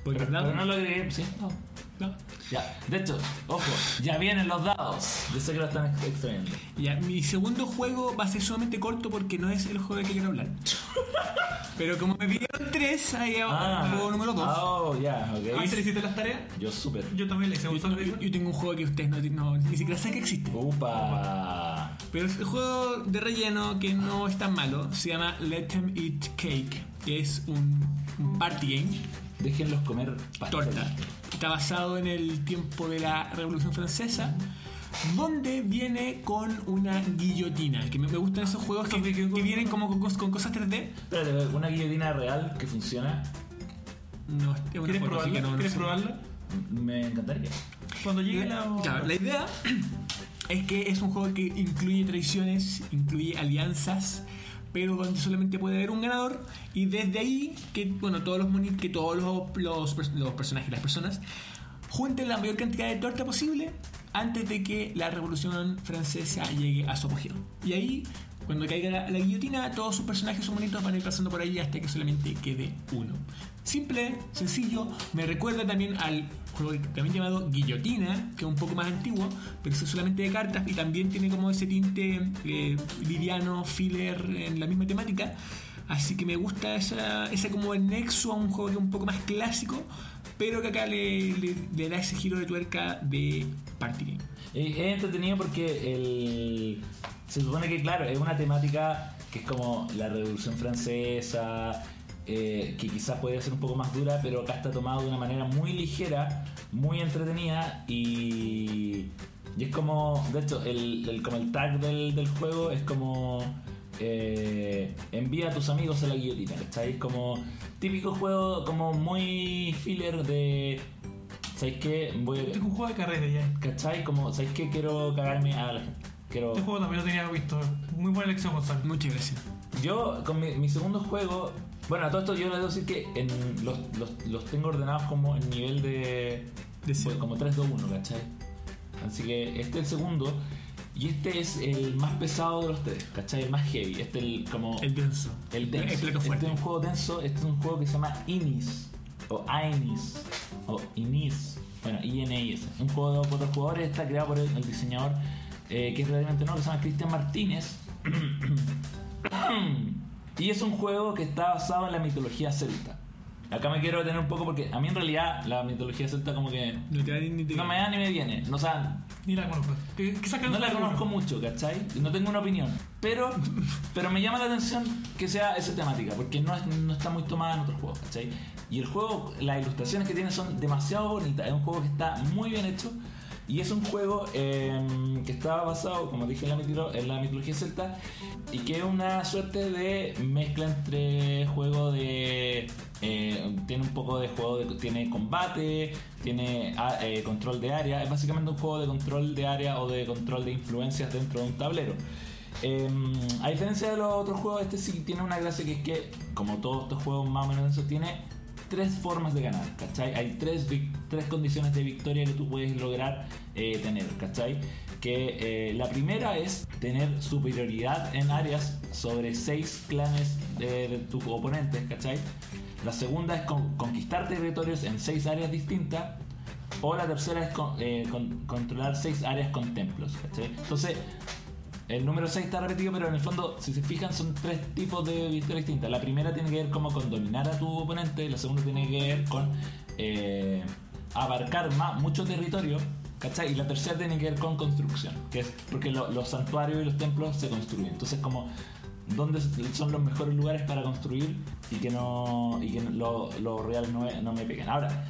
[SPEAKER 1] Porque
[SPEAKER 2] Pero, pero no lo agregué, ¿sí? No.
[SPEAKER 1] No.
[SPEAKER 2] Ya, de hecho, ojo, ya vienen los dados. Yo sé que lo están ex- extrayendo.
[SPEAKER 1] Ya, mi segundo juego va a ser sumamente corto porque no es el juego del que quiero hablar. Pero como me pidieron tres, ahí va juego número dos.
[SPEAKER 2] Oh, ya, ok.
[SPEAKER 3] ¿Ahí se le hiciste las tareas?
[SPEAKER 2] Yo súper.
[SPEAKER 3] Yo también le hice.
[SPEAKER 1] Yo,
[SPEAKER 3] ¿Gustó lo que
[SPEAKER 1] yo- tengo un juego que ustedes no, no- ni siquiera saben que existe.
[SPEAKER 2] Upa.
[SPEAKER 1] Pero es un juego de relleno que no es tan malo. Se llama Let Them Eat Cake, que es un, un party game,
[SPEAKER 2] Déjenlos comer pastel.
[SPEAKER 1] torta. Está basado en el tiempo de la Revolución Francesa, donde viene con una guillotina. Que me, me gustan esos juegos que, que vienen como con, cos- con cosas 3D.
[SPEAKER 2] Espérate, una guillotina real que funciona.
[SPEAKER 1] No, es una
[SPEAKER 3] ¿Quieres
[SPEAKER 1] foto,
[SPEAKER 3] probarla?
[SPEAKER 1] que no- no
[SPEAKER 3] ¿Quieres
[SPEAKER 1] sé.
[SPEAKER 3] probarla?
[SPEAKER 2] Me encantaría.
[SPEAKER 3] Cuando llegue la...
[SPEAKER 1] Claro, la idea es que es un juego que incluye traiciones, incluye alianzas, pero donde solamente puede haber un ganador y desde ahí que bueno todos los que todos los, los, los personajes, las personas junten la mayor cantidad de torta posible antes de que la Revolución Francesa llegue a su apogeo. Y ahí cuando caiga la, guillotina, todos sus personajes son bonitos van a ir pasando por ahí hasta que solamente quede uno. Simple, sencillo, me recuerda también al juego también llamado Guillotina, que es un poco más antiguo, pero es solamente de cartas y también tiene como ese tinte eh, filler en la misma temática. Así que me gusta esa, esa como el nexo a un juego que es un poco más clásico, pero que acá le, da ese giro de tuerca de party game.
[SPEAKER 2] Es entretenido porque se supone que, claro, es una temática que es como la Revolución Francesa, eh, que quizás podría ser un poco más dura, pero acá está tomado de una manera muy ligera, muy entretenida y, y es como, de hecho, el, el- como el tag del, del juego es como... eh, envía a tus amigos a la guillotina, ¿cachai? Como típico juego como muy filler de... ¿Sabes qué? Voy
[SPEAKER 3] Este es un juego de carrera ya.
[SPEAKER 2] ¿Cachai? Como, ¿sabes qué? Quiero cagarme a la gente. Quiero...
[SPEAKER 3] Este juego también lo tenía visto. Muy buena elección, Gonzalo.
[SPEAKER 1] Muchas gracias.
[SPEAKER 2] Yo, con mi, mi segundo juego... Bueno, a todo esto yo le debo decir que en los, los, los tengo ordenados como en nivel de... Bueno, como 3, 2, 1, ¿cachai? Así que este es el segundo. Y este es el más pesado de los tres, ¿cachai? El más heavy. Este es el como...
[SPEAKER 1] El denso.
[SPEAKER 2] El denso.
[SPEAKER 1] El
[SPEAKER 2] Este es un juego denso, este es un juego que se llama Inis, o Ainis, o Inis, bueno, INIS. Un juego de cuatro jugadores, está creado por el, el diseñador, eh, que es realmente no, que se llama Cristian Martínez. Y es un juego que está basado en la mitología celta. Acá me quiero detener un poco porque a mí en realidad la mitología celta como que
[SPEAKER 1] No te ni te
[SPEAKER 2] no me da ni me viene. No, o sea,
[SPEAKER 3] Ni la conozco. ¿Qué, qué
[SPEAKER 2] no la conozco mucho, ¿cachai? No tengo una opinión. Pero, [LAUGHS] pero me llama la atención que sea esa temática, porque no, es- no está muy tomada en otros juegos, ¿cachai? Y el juego, las ilustraciones que tiene son demasiado bonitas. Es un juego que está muy bien hecho. Y es un juego eh, que está basado, como dije, en la, mitología celta. Y que es una suerte de mezcla entre juego de. eh, tiene un poco de juego de. Tiene combate, tiene ah, eh, control de área. Es básicamente un juego de control de área o de control de influencias dentro de un tablero. Eh, a diferencia de los otros juegos, este sí tiene una gracia que es que, como todos estos juegos más o menos tiene tres formas de ganar, ¿cachai? Hay tres, tres condiciones de victoria que tú puedes lograr eh, tener, ¿cachai? Que eh, la primera es tener superioridad en áreas sobre seis clanes de, tus oponentes, ¿cachai? La segunda es con- conquistar territorios en seis áreas distintas. O la tercera es eh, con- controlar seis áreas con templos, ¿cachai? Entonces, el número 6 está repetido, pero en el fondo, si se fijan, son tres tipos de victorias distintas. La primera tiene que ver como con dominar a tu oponente, la segunda tiene que ver con eh, abarcar más, mucho territorio, ¿Cachai? Y la tercera tiene que ver con construcción, que es porque lo- los santuarios y los templos se construyen. Entonces, como dónde son los mejores lugares para construir y que no y que lo, lo real no, no me peguen. Ahora,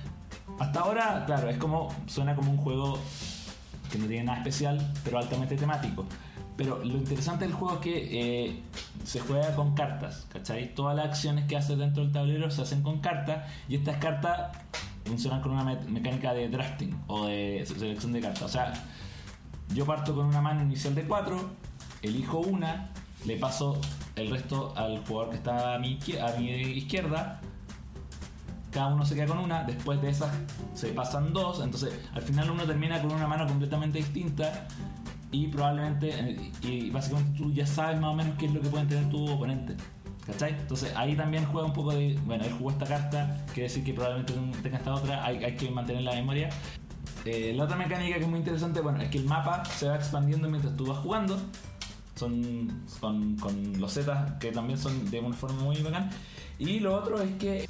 [SPEAKER 2] hasta ahora, claro, es como suena como un juego que no tiene nada especial, pero altamente temático. Pero lo interesante del juego es que eh, se juega con cartas, ¿cachai? Todas las acciones que haces dentro del tablero se hacen con cartas y estas cartas funcionan con una me- mecánica de drafting o de selección de cartas. O sea, yo parto con una mano inicial de 4, elijo una, le paso el resto al jugador que está a mi izquierda, cada uno se queda con una, después de esas se pasan dos, entonces al final uno termina con una mano completamente distinta y probablemente, eh, y básicamente tú ya sabes más o menos qué es lo que pueden tener tu oponente. ¿Cachai? Entonces ahí también juega un poco de, bueno, él jugó esta carta, quiere decir que probablemente tenga esta otra, hay, que mantener la memoria. Eh, la otra mecánica que es muy interesante, bueno, es que el mapa se va expandiendo mientras tú vas jugando. Son con, los Z que también son de una forma muy bacán. Y lo otro es que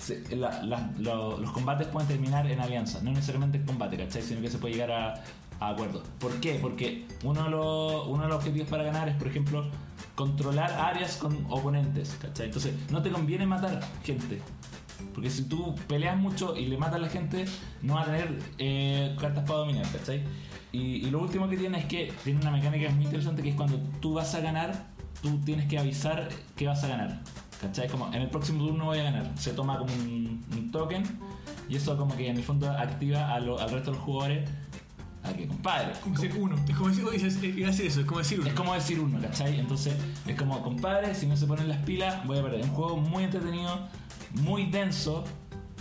[SPEAKER 2] los combates pueden terminar en alianza, no necesariamente en combate, ¿cachai? Sino que se puede llegar a, a. ¿Por qué? Porque uno de, los, objetivos para ganar es, por ejemplo, controlar áreas con oponentes, ¿cachai? Entonces, no te conviene matar gente. Porque si tú peleas mucho y le matas a la gente, no va a tener eh, cartas para dominar, ¿cachai? Y, y lo último que tiene es que tiene una mecánica muy interesante que es cuando tú vas a ganar, tú tienes que avisar que vas a ganar. ¿Cachai? Como en el próximo turno voy a ganar. Se toma como un, un token y eso como que en el fondo activa a lo- al resto de los jugadores a que compadre.
[SPEAKER 3] Como decir uno.
[SPEAKER 1] Es como decir, oye, es- eso, es como decir uno.
[SPEAKER 2] Es como decir uno, ¿cachai? Entonces es como, compadre, si no se ponen las pilas, voy a perder. Es un juego muy entretenido, muy denso,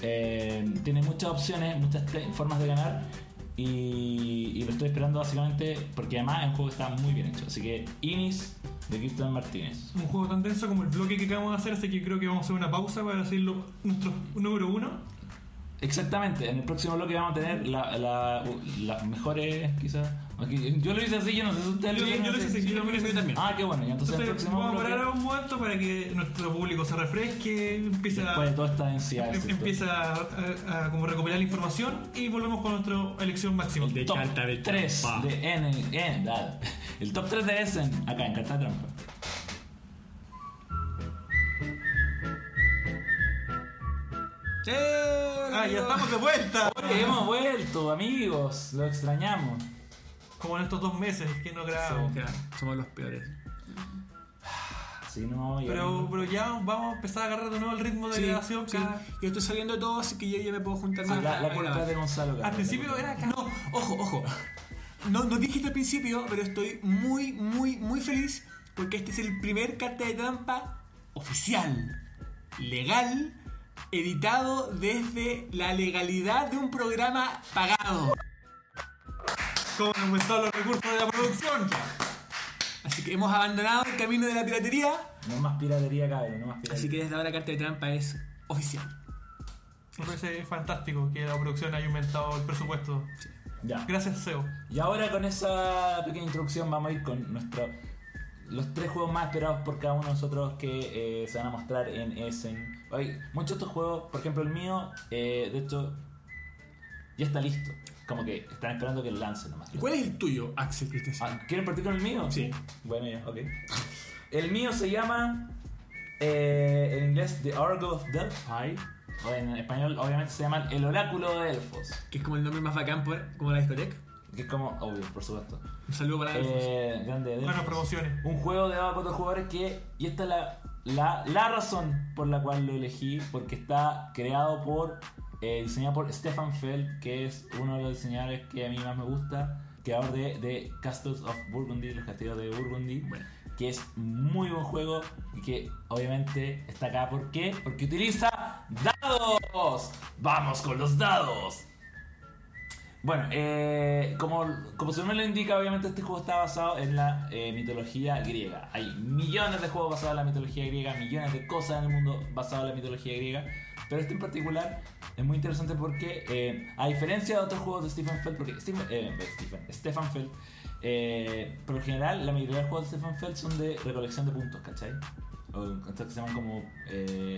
[SPEAKER 2] eh, tiene muchas opciones, muchas formas de ganar. Y, y lo estoy esperando básicamente porque además es un juego que está muy bien hecho. Así que Inis de Cristian Martínez.
[SPEAKER 3] Un juego tan denso como el bloque que acabamos de hacer, así que creo que vamos a hacer una pausa para decirlo nuestro número uno.
[SPEAKER 2] Exactamente, en el próximo bloque vamos a tener la- la- las mejores, quizás. Yo lo hice así, yo no sé si ustedes
[SPEAKER 3] Yo-
[SPEAKER 2] lo
[SPEAKER 3] yo lo hice así, yo lo hice
[SPEAKER 1] también.
[SPEAKER 2] Ah, qué bueno, y entonces, el
[SPEAKER 3] Entonces,
[SPEAKER 2] próximo
[SPEAKER 3] vamos a
[SPEAKER 2] bloque,
[SPEAKER 3] parar un momento para que nuestro público se refresque, empiece a,
[SPEAKER 2] después de toda esta densidad.
[SPEAKER 3] em- empiece a, a- a como recopilar la información y volvemos con nuestra elección máxima.
[SPEAKER 1] El de
[SPEAKER 2] top
[SPEAKER 1] carta de
[SPEAKER 2] 3
[SPEAKER 1] trampa.
[SPEAKER 2] de N, N- da- el top 3 de Essen acá en Carta de Trampa.
[SPEAKER 3] Ah, ya estamos de vuelta.
[SPEAKER 2] Oye, hemos vuelto, amigos, lo extrañamos.
[SPEAKER 3] Como en estos dos meses que no grabamos.
[SPEAKER 1] Claro, somos los peores.
[SPEAKER 2] Sí, no, ya
[SPEAKER 3] Pero, pero ya vamos a empezar a agarrar de nuevo el ritmo de
[SPEAKER 1] Sí,
[SPEAKER 3] grabación.
[SPEAKER 1] sí. Yo estoy saliendo de todo, así que yo ya me puedo juntar
[SPEAKER 2] Sí,
[SPEAKER 1] más.
[SPEAKER 2] la, la culpa de Gonzalo.
[SPEAKER 3] Al principio era acá.
[SPEAKER 1] No, ojo, ojo. No, no dijiste al principio, pero estoy muy, muy, muy feliz porque este es el primer carta de trampa oficial, legal, editado desde la legalidad de un programa pagado.
[SPEAKER 3] Han aumentado los recursos de la producción.
[SPEAKER 1] Así que hemos abandonado el camino de la piratería,
[SPEAKER 2] No más piratería, cabrón, no más piratería.
[SPEAKER 1] así que desde ahora carta de trampa es oficial.
[SPEAKER 3] Me parece fantástico que la producción haya aumentado el presupuesto.
[SPEAKER 2] Ya.
[SPEAKER 3] Gracias, SEO.
[SPEAKER 2] Y ahora con esa pequeña introducción vamos a ir con nuestro los tres juegos más esperados por cada uno de nosotros que eh, se van a mostrar en Essen. Hay muchos de estos juegos, por ejemplo el mío, eh, de hecho, ya está listo. Como que están esperando que lo lance nomás.
[SPEAKER 1] ¿Cuál es el tuyo, Axel Christensen?
[SPEAKER 2] Ah, ¿Quieren partir con el mío?
[SPEAKER 1] Sí.
[SPEAKER 2] Bueno, ya, ok. El mío se llama, eh, en inglés, The Oracle of Delphi. O en español, obviamente, se llama El Oráculo de Elfos.
[SPEAKER 1] Que es como el nombre más bacán, por- como la discoteca.
[SPEAKER 2] Que es como, obvio, por supuesto.
[SPEAKER 1] Un saludo para Elfos.
[SPEAKER 2] Eh, grande Delfos.
[SPEAKER 3] promociones.
[SPEAKER 2] Un juego de a cuatro jugadores que, y esta es la, la, la razón por la cual lo elegí, porque está creado por, eh, diseñado por Stefan Feld, que es uno de los diseñadores que a mí más me gusta, creador de, de Castles of Burgundy, los castillos de Burgundy,
[SPEAKER 1] Bueno.
[SPEAKER 2] que es muy buen juego y que obviamente está acá, ¿por qué? Porque utiliza dados. Vamos con los dados. Bueno, eh, como, como su nombre lo indica, obviamente este juego está basado en la eh, mitología griega. Hay millones de juegos basados en la mitología griega, millones de cosas en el mundo basadas en la mitología griega. Pero este en particular es muy interesante porque, eh, a diferencia de otros juegos de Stephen Feld, porque Stephen, eh, Stephen, Stefan Feld, por lo general la mayoría de los juegos de Stephen Feld son de recolección de puntos, ¿cachai? O estos que se llaman como,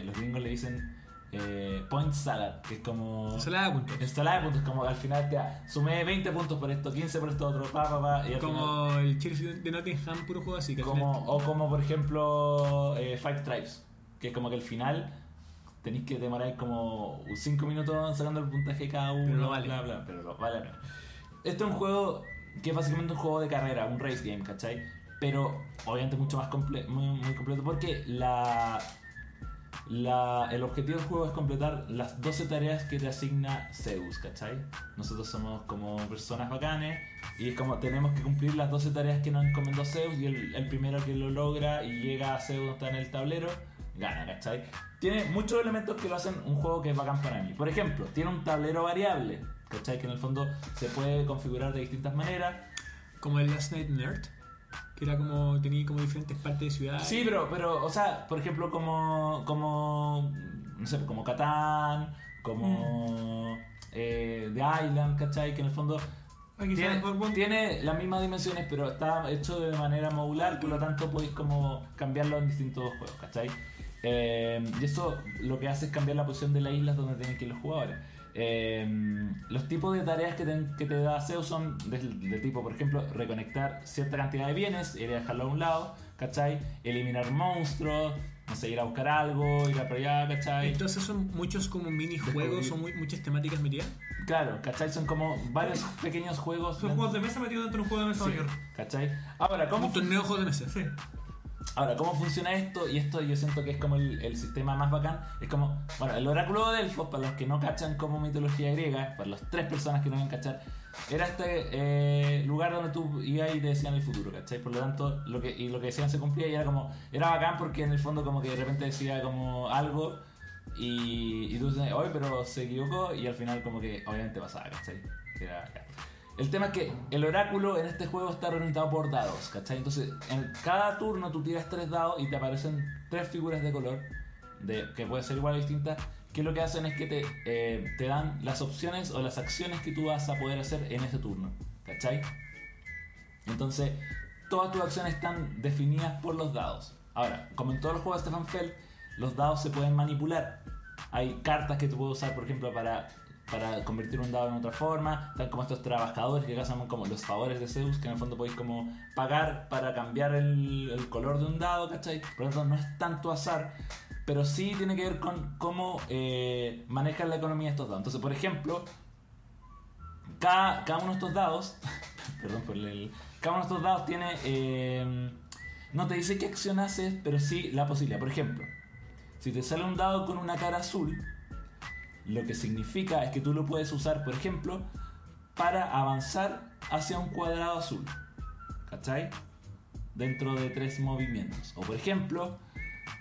[SPEAKER 2] los gringos le dicen eh, Point Salad, que es como.
[SPEAKER 1] Ensalada de puntos.
[SPEAKER 2] Ensalada de puntos, como al final te da, sumé 20 puntos por esto, 15 por esto otro, pa, pa, pa, y al final-
[SPEAKER 1] Como el Chelsea de Nottingham, puro juego así. Que
[SPEAKER 2] como,
[SPEAKER 1] final-
[SPEAKER 2] o como por ejemplo eh, Five Tribes, que es como que al final tenéis que demorar como 5 minutos sacando el puntaje cada uno,
[SPEAKER 1] Pero lo vale.
[SPEAKER 2] bla, bla, pero lo vale. Este es un juego que es básicamente un juego de carrera, un race game, ¿cachai? Pero obviamente mucho más comple muy, muy completo porque la, la, el objetivo del juego es completar las 12 tareas que te asigna Zeus, ¿cachai? Nosotros somos como personas bacanes y es como tenemos que cumplir las 12 tareas que nos encomendó Zeus y el, el primero que lo logra y llega a Zeus está en el tablero, gana, ¿cachai? Tiene muchos elementos que lo hacen un juego que es bacán para mí. Por ejemplo, tiene un tablero variable, ¿cachai? Que en el fondo se puede configurar de distintas maneras.
[SPEAKER 1] Como el Last Night Nerd. Que era como. Tenía como diferentes partes de ciudad.
[SPEAKER 2] Sí, pero, pero, o sea, por ejemplo, como, como, no sé, como Catán, como eh, The Island, ¿cachai? Que en el fondo
[SPEAKER 3] Aquí
[SPEAKER 2] tiene, tiene las mismas dimensiones, pero está hecho de manera modular, por lo tanto podéis como cambiarlo en distintos juegos, ¿cachai? Eh, y eso lo que hace es cambiar la posición de las islas donde tienen que ir los jugadores. Eh, los tipos de tareas que te, que te da SEO son del, del tipo, por ejemplo, reconectar cierta cantidad de bienes, ir a dejarlo a un lado, ¿cachai? Eliminar monstruos, no sé, ir a buscar algo, ir a por allá, ¿cachai?
[SPEAKER 1] Entonces son muchos como minijuegos, son muy- muchas temáticas metidas.
[SPEAKER 2] Claro, ¿cachai? Son como varios pequeños juegos.
[SPEAKER 3] Son juegos de mesa metidos dentro de un juego de mesa
[SPEAKER 2] Sí,
[SPEAKER 3] mayor.
[SPEAKER 2] ¿cachai? Ahora, ¿cómo
[SPEAKER 1] Un torneo de juegos de mesa.
[SPEAKER 3] Sí.
[SPEAKER 2] Ahora, ¿cómo funciona esto? Y esto yo siento que es como el, sistema más bacán. Es como, bueno, el oráculo de Delfos, para los que no cachan como mitología griega, para las tres personas que no ven cachar, era este eh, lugar donde tú ibas y te decían el futuro, ¿cachai? Por lo tanto, lo que, y lo que decían se cumplía y era como, era bacán porque en el fondo como que de repente decía como algo y, y tú dices, oye, pero se equivocó y al final como que obviamente pasaba, ¿cachai? El tema es que el oráculo en este juego está representado por dados, ¿cachai? Entonces, en cada turno tú tiras tres dados y te aparecen tres figuras de color, de, que pueden ser igual o distintas, que lo que hacen es que te, eh, te dan las opciones o las acciones que tú vas a poder hacer en ese turno, ¿cachai? Entonces, todas tus acciones están definidas por los dados. Ahora, como en todos los juegos de Stefan Feld, los dados se pueden manipular. Hay cartas que tú puedes usar, por ejemplo, para, para convertir un dado en otra forma. Están como estos trabajadores que acá llaman como los favores de Zeus, que en el fondo podéis como pagar para cambiar el, color de un dado, ¿cachai? Por lo tanto, no es tanto azar, pero sí tiene que ver con cómo eh, manejan la economía estos dados. Entonces, por ejemplo, cada, cada uno de estos dados, [LAUGHS] perdón por el, cada uno de estos dados tiene, eh, no te dice qué acción haces, pero sí la posibilidad. Por ejemplo, si te sale un dado con una cara azul, lo que significa es que tú lo puedes usar, por ejemplo, para avanzar hacia un cuadrado azul. ¿Cachai? Dentro de tres movimientos. O por ejemplo,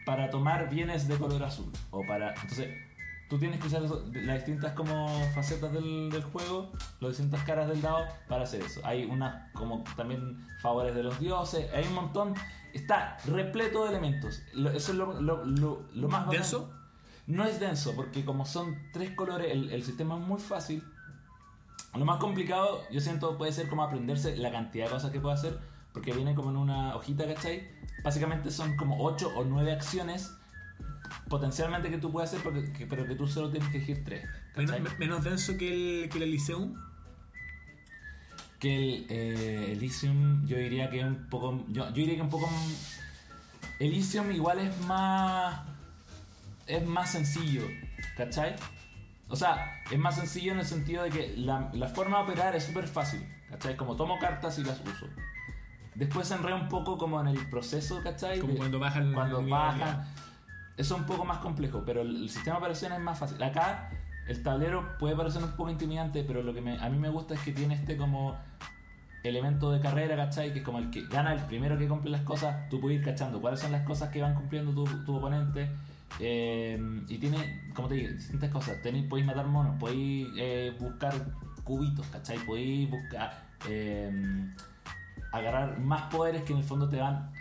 [SPEAKER 2] para tomar bienes de color azul. O para. Entonces, tú tienes que usar eso- las distintas como facetas del, del juego, las distintas caras del dado para hacer eso. Hay unas como también favores de los dioses, hay un montón. Está repleto de elementos. Eso es lo, lo- lo- lo más bacán.
[SPEAKER 1] ¿Denso?
[SPEAKER 2] No es denso, porque como son tres colores, el, el sistema es muy fácil. Lo más complicado, yo siento, puede ser como aprenderse la cantidad de cosas que puede hacer, porque viene como en una hojita, ¿cachai? Básicamente son como 8 o 9 acciones potencialmente que tú puedes hacer, pero que, pero que tú solo tienes que elegir 3.
[SPEAKER 1] Menos, menos denso que el, que el Elysium.
[SPEAKER 2] Que el eh, Elysium, yo diría que es un poco. Yo, yo diría que un poco. Elysium igual es más. Es más sencillo, ¿cachai? O sea, es más sencillo en el sentido de que la, la forma de operar es súper fácil, ¿cachai? Como tomo cartas y las uso. Después se enreda un poco como en el proceso, ¿cachai?
[SPEAKER 1] Como
[SPEAKER 2] De-
[SPEAKER 1] cuando bajan
[SPEAKER 2] cuando bajan. Eso es un poco más complejo, pero el, el sistema de operaciones es más fácil. Acá el tablero puede parecer un poco intimidante, pero lo que me- a mí me gusta es que tiene este como elemento de carrera, ¿cachai? Que es como el que gana el primero que cumple las cosas, tú puedes ir cachando cuáles son las cosas que van cumpliendo tu, tu oponente. Eh, y tiene, como te digo, distintas cosas. Tenéis, podéis matar monos, podéis eh, buscar cubitos, ¿cachai? Podéis buscar... eh, agarrar más poderes que en el fondo te dan,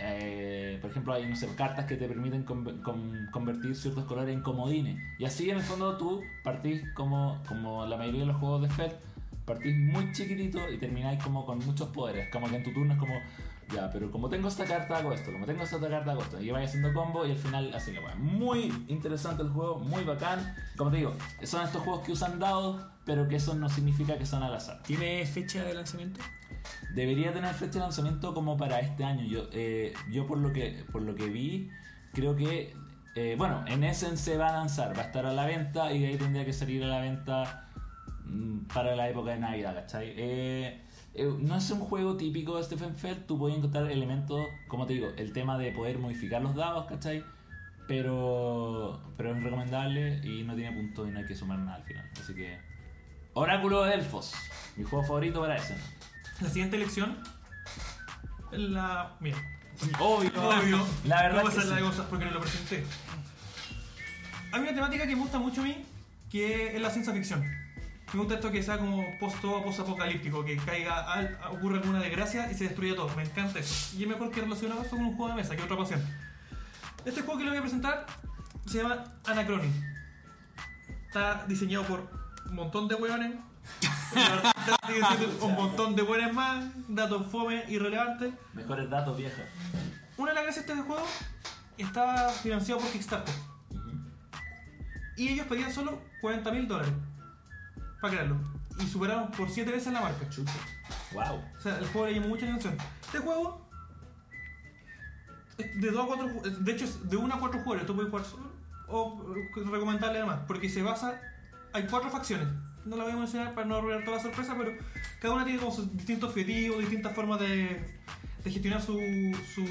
[SPEAKER 2] por ejemplo, hay no sé, cartas que te permiten con- con- convertir ciertos colores en comodines. Y así en el fondo tú partís como, como la mayoría de los juegos de Fed, partís muy chiquitito y termináis como con muchos poderes. Como que en tu turno es como, Ya, pero como tengo esta carta hago esto, como tengo esta otra carta hago esto. Y vaya haciendo combo y al final así la weá. Muy interesante el juego, muy bacán. Como te digo, son estos juegos que usan dados, pero que eso no significa que son al azar.
[SPEAKER 1] ¿Tiene fecha de lanzamiento?
[SPEAKER 2] Debería tener fecha de lanzamiento como para este año. Yo, eh, yo por lo que por lo que vi, creo que eh, bueno, en Essen se va a lanzar, va a estar a la venta y de ahí tendría que salir a la venta mm, para la época de Navidad, ¿cachai? Eh, eh, no es un juego típico de Stephen Feld, tú puedes encontrar elementos, como te digo, el tema de poder modificar los dados, ¿cachai? Pero, pero es recomendable y no tiene punto y no hay que sumar nada al final. Así que, Oráculo de Elfos, mi juego favorito para Essen.
[SPEAKER 3] La siguiente elección. La. Mira.
[SPEAKER 2] Obvio,
[SPEAKER 3] Obvio.
[SPEAKER 2] La verdad
[SPEAKER 3] No
[SPEAKER 2] que
[SPEAKER 3] pasa la
[SPEAKER 2] sí.
[SPEAKER 3] cosa porque no lo presenté. Hay una temática que me gusta mucho a mí, que es la ciencia ficción. Me gusta esto que sea como post-apocalíptico, que caiga, al- ocurra alguna desgracia y se destruya todo. Me encanta eso. Y es mejor que relacionar eso con un juego de mesa, que otra pasión. Este juego que le voy a presentar se llama Anachrony. Está diseñado por un montón de hueones. [LAUGHS] Un montón de hueones más, datos fome, irrelevantes.
[SPEAKER 2] Mejores datos, vieja.
[SPEAKER 3] Una de las gracias de este juego estaba financiado por Kickstarter. Y ellos pedían solo 40 mil dólares para crearlo. Y superaron por 7 veces la marca.
[SPEAKER 2] Chuta. Wow.
[SPEAKER 3] O sea, el juego le llamó mucha atención. Este juego es de 2 a 4 De hecho, es de 1 a 4 jugadores. Tú puedes jugar solo o eh, recomendarle además. Porque se basa. Hay 4 facciones. No la voy a mencionar para no arruinar toda la sorpresa, pero cada una tiene como sus distintos objetivos, distintas formas de, de gestionar su, su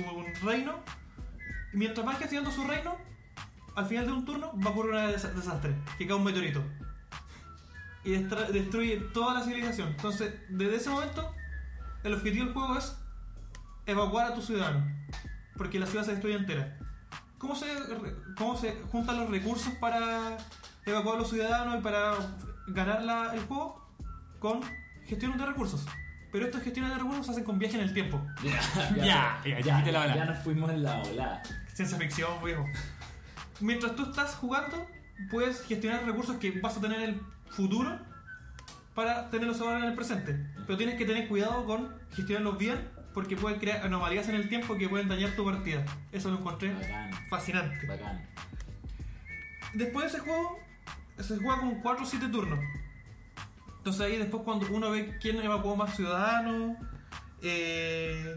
[SPEAKER 3] reino. Y mientras van gestionando su reino, al final de un turno va a ocurrir un des- desastre, que cae un meteorito. Y destra- destruye toda la civilización. Entonces, desde ese momento, el objetivo del juego es evacuar a tus ciudadanos. Porque la ciudad se destruye entera. ¿Cómo se, cómo se juntan los recursos para evacuar a los ciudadanos y para ganar la- el juego? Con gestión de recursos. Pero estas gestiones de recursos se hacen con viaje en el tiempo. [LAUGHS]
[SPEAKER 2] Ya,
[SPEAKER 1] Ya, ya, ya
[SPEAKER 2] nos fuimos en la ola.
[SPEAKER 3] Ciencia ficción, viejo. Mientras tú estás jugando, puedes gestionar recursos que vas a tener en el futuro para tenerlos ahora en el presente. Pero tienes que tener cuidado con gestionarlos bien porque pueden crear anomalías en el tiempo que pueden dañar tu partida. Eso lo encontré
[SPEAKER 2] Bacán,
[SPEAKER 3] fascinante.
[SPEAKER 2] bacán.
[SPEAKER 3] Después de ese juego, se juega con 4 o 7 turnos. Entonces ahí después cuando uno ve quién evacuó más ciudadanos, eh,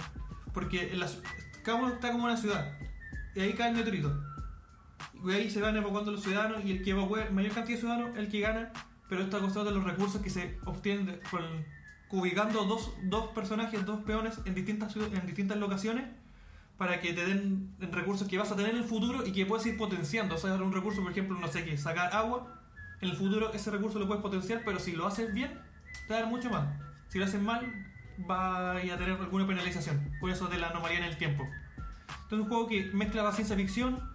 [SPEAKER 3] porque en la cada uno está como una ciudad, y ahí cae el meteorito. Ahí se van evacuando los ciudadanos y el que evacúe mayor cantidad de ciudadanos el que gana, pero esto a costa de los recursos que se obtienen de- ubicando dos, dos personajes, dos peones en distintas, en distintas locaciones para que te den recursos que vas a tener en el futuro y que puedes ir potenciando. O sea, un recurso, por ejemplo, no sé qué, sacar agua. En el futuro ese recurso lo puedes potenciar, pero si lo haces bien, te va a dar mucho más. Si lo haces mal, va a tener alguna penalización. Por eso de la anomalía en el tiempo. Entonces es un juego que mezcla la ciencia ficción,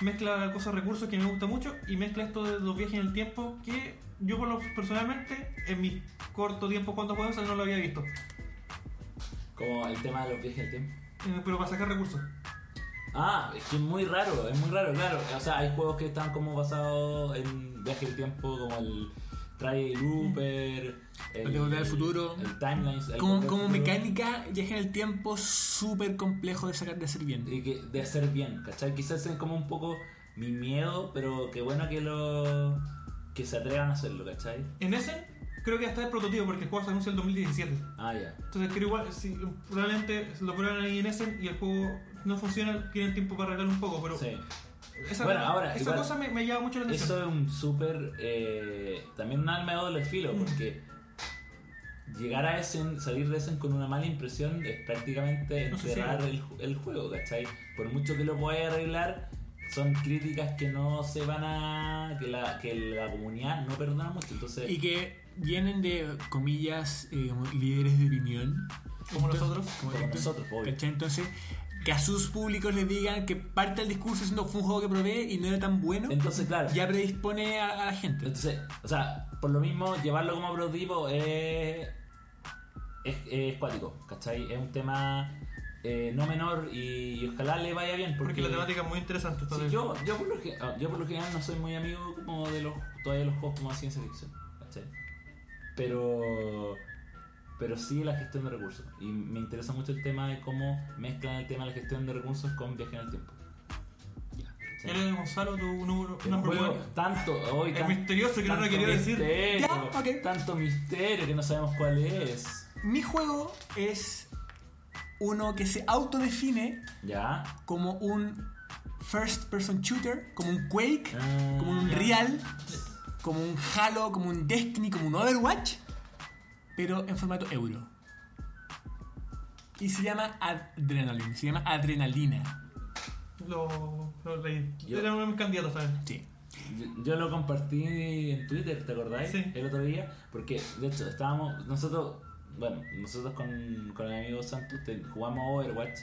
[SPEAKER 3] mezcla cosas, recursos que me gusta mucho y mezcla esto de los viajes en el tiempo que yo por lo personalmente en mi corto tiempo cuando juego no lo había visto.
[SPEAKER 2] Como el tema de los viajes del tiempo.
[SPEAKER 3] Eh, pero para sacar recursos.
[SPEAKER 2] Ah, es que es muy raro, es muy raro, claro. O sea, hay juegos que están como basados en viaje del tiempo, como el Try Looper,
[SPEAKER 1] El de Volver al Futuro.
[SPEAKER 2] el Timelines. el
[SPEAKER 1] Como, como mecánica, viaje en el tiempo súper complejo de sacar de hacer bien.
[SPEAKER 2] Y que de hacer bien, ¿cachai? Quizás es como un poco mi miedo, pero qué bueno que lo que se atrevan a hacerlo, ¿cachai?
[SPEAKER 3] En ese creo que hasta el prototipo porque el juego se anuncia el 2017.
[SPEAKER 2] Ah, ya.
[SPEAKER 3] Entonces creo igual, si, probablemente lo prueban ahí en ese y el juego no funciona, tienen tiempo para arreglar un poco, pero
[SPEAKER 2] Sí.
[SPEAKER 3] esa,
[SPEAKER 2] Bueno, ahora,
[SPEAKER 3] esa
[SPEAKER 2] igual-
[SPEAKER 3] cosa me, me llama mucho la atención.
[SPEAKER 2] Eso es un súper. eh, también un alma de doble filo,
[SPEAKER 3] Mm.
[SPEAKER 2] porque llegar a Essen, salir de Essen con una mala impresión es prácticamente enterrar el, ju- el juego, ¿cachai? Por mucho que lo podáis arreglar, son críticas que no se van a. que la, que la comunidad no perdona mucho. Entonces,
[SPEAKER 1] Y que vienen de, comillas, eh, como líderes de opinión.
[SPEAKER 3] Como
[SPEAKER 1] Entonces-
[SPEAKER 3] nosotros.
[SPEAKER 1] como
[SPEAKER 2] Como
[SPEAKER 1] entonces,
[SPEAKER 2] nosotros, obvio.
[SPEAKER 1] ¿cachai? Entonces, que a sus públicos les digan que parte del discurso diciendo fue un juego que probé y no era tan bueno,
[SPEAKER 2] entonces claro.
[SPEAKER 1] ya predispone a, a la gente.
[SPEAKER 2] Entonces, o sea, por lo mismo, llevarlo como prototipo es. Es, es cuático, ¿cachai? Es un tema eh, no menor y, y ojalá le vaya bien. Porque,
[SPEAKER 3] Porque la temática es muy interesante.
[SPEAKER 2] Sí, yo, yo, por lo, ge- ah, yo por lo general no soy muy amigo como de los todavía los juegos como de ciencia ficción, ¿cachai? Pero pero sí la gestión de recursos. Y me interesa mucho el tema de cómo mezclan el tema de la gestión de recursos con viaje en el tiempo. Sí.
[SPEAKER 3] Eres Gonzalo, tu número
[SPEAKER 2] juego, tanto, hoy
[SPEAKER 3] Es
[SPEAKER 2] tan-
[SPEAKER 3] misterioso que no lo quería decir.
[SPEAKER 2] misterio,
[SPEAKER 1] Ya, ok.
[SPEAKER 2] Tanto misterio que no sabemos cuál es.
[SPEAKER 1] Mi juego es uno que se autodefine
[SPEAKER 2] ¿Ya?
[SPEAKER 1] como un first person shooter, como un Quake,
[SPEAKER 2] Ah,
[SPEAKER 1] como un
[SPEAKER 2] ya.
[SPEAKER 1] Real, como un Halo, como un Destiny, como un Overwatch, pero en formato euro. Y se llama Adrenaline, se llama Adrenalina.
[SPEAKER 3] Lo, lo leí.
[SPEAKER 2] Yo-
[SPEAKER 3] Era mis candidatos también.
[SPEAKER 1] Sí.
[SPEAKER 2] Yo, yo lo compartí en Twitter, ¿te acordáis?
[SPEAKER 3] Sí.
[SPEAKER 2] El otro día, porque de hecho estábamos, nosotros, bueno, nosotros con, con el amigo Santos te- jugamos Overwatch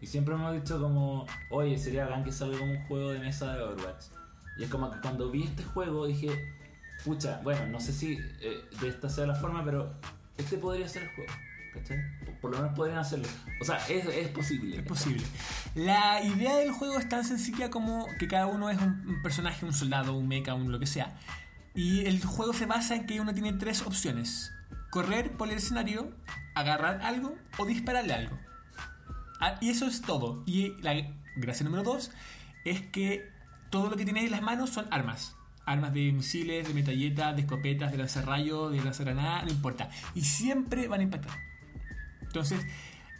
[SPEAKER 2] y siempre hemos dicho como, oye, sería bacán que salga como un juego de mesa de Overwatch. Y es como que cuando vi este juego dije, pucha, bueno, no sé si eh, de esta sea la forma, pero este podría ser el juego, ¿cachai? Por, lo menos podrían hacerlo. O sea, es, es posible.
[SPEAKER 1] Es posible. La idea del juego es tan sencilla como que cada uno es un, un personaje, un soldado, un mecha, un lo que sea. Y el juego se basa en que uno tiene tres opciones. Correr por el escenario, agarrar algo o dispararle algo. Ah, y eso es todo. Y la gracia número dos es que todo lo que tienes en las manos son armas. Armas de misiles, de metralletas, de escopetas, de lanzarrayos, de lanzagranada, no importa. Y siempre van a impactar. Entonces,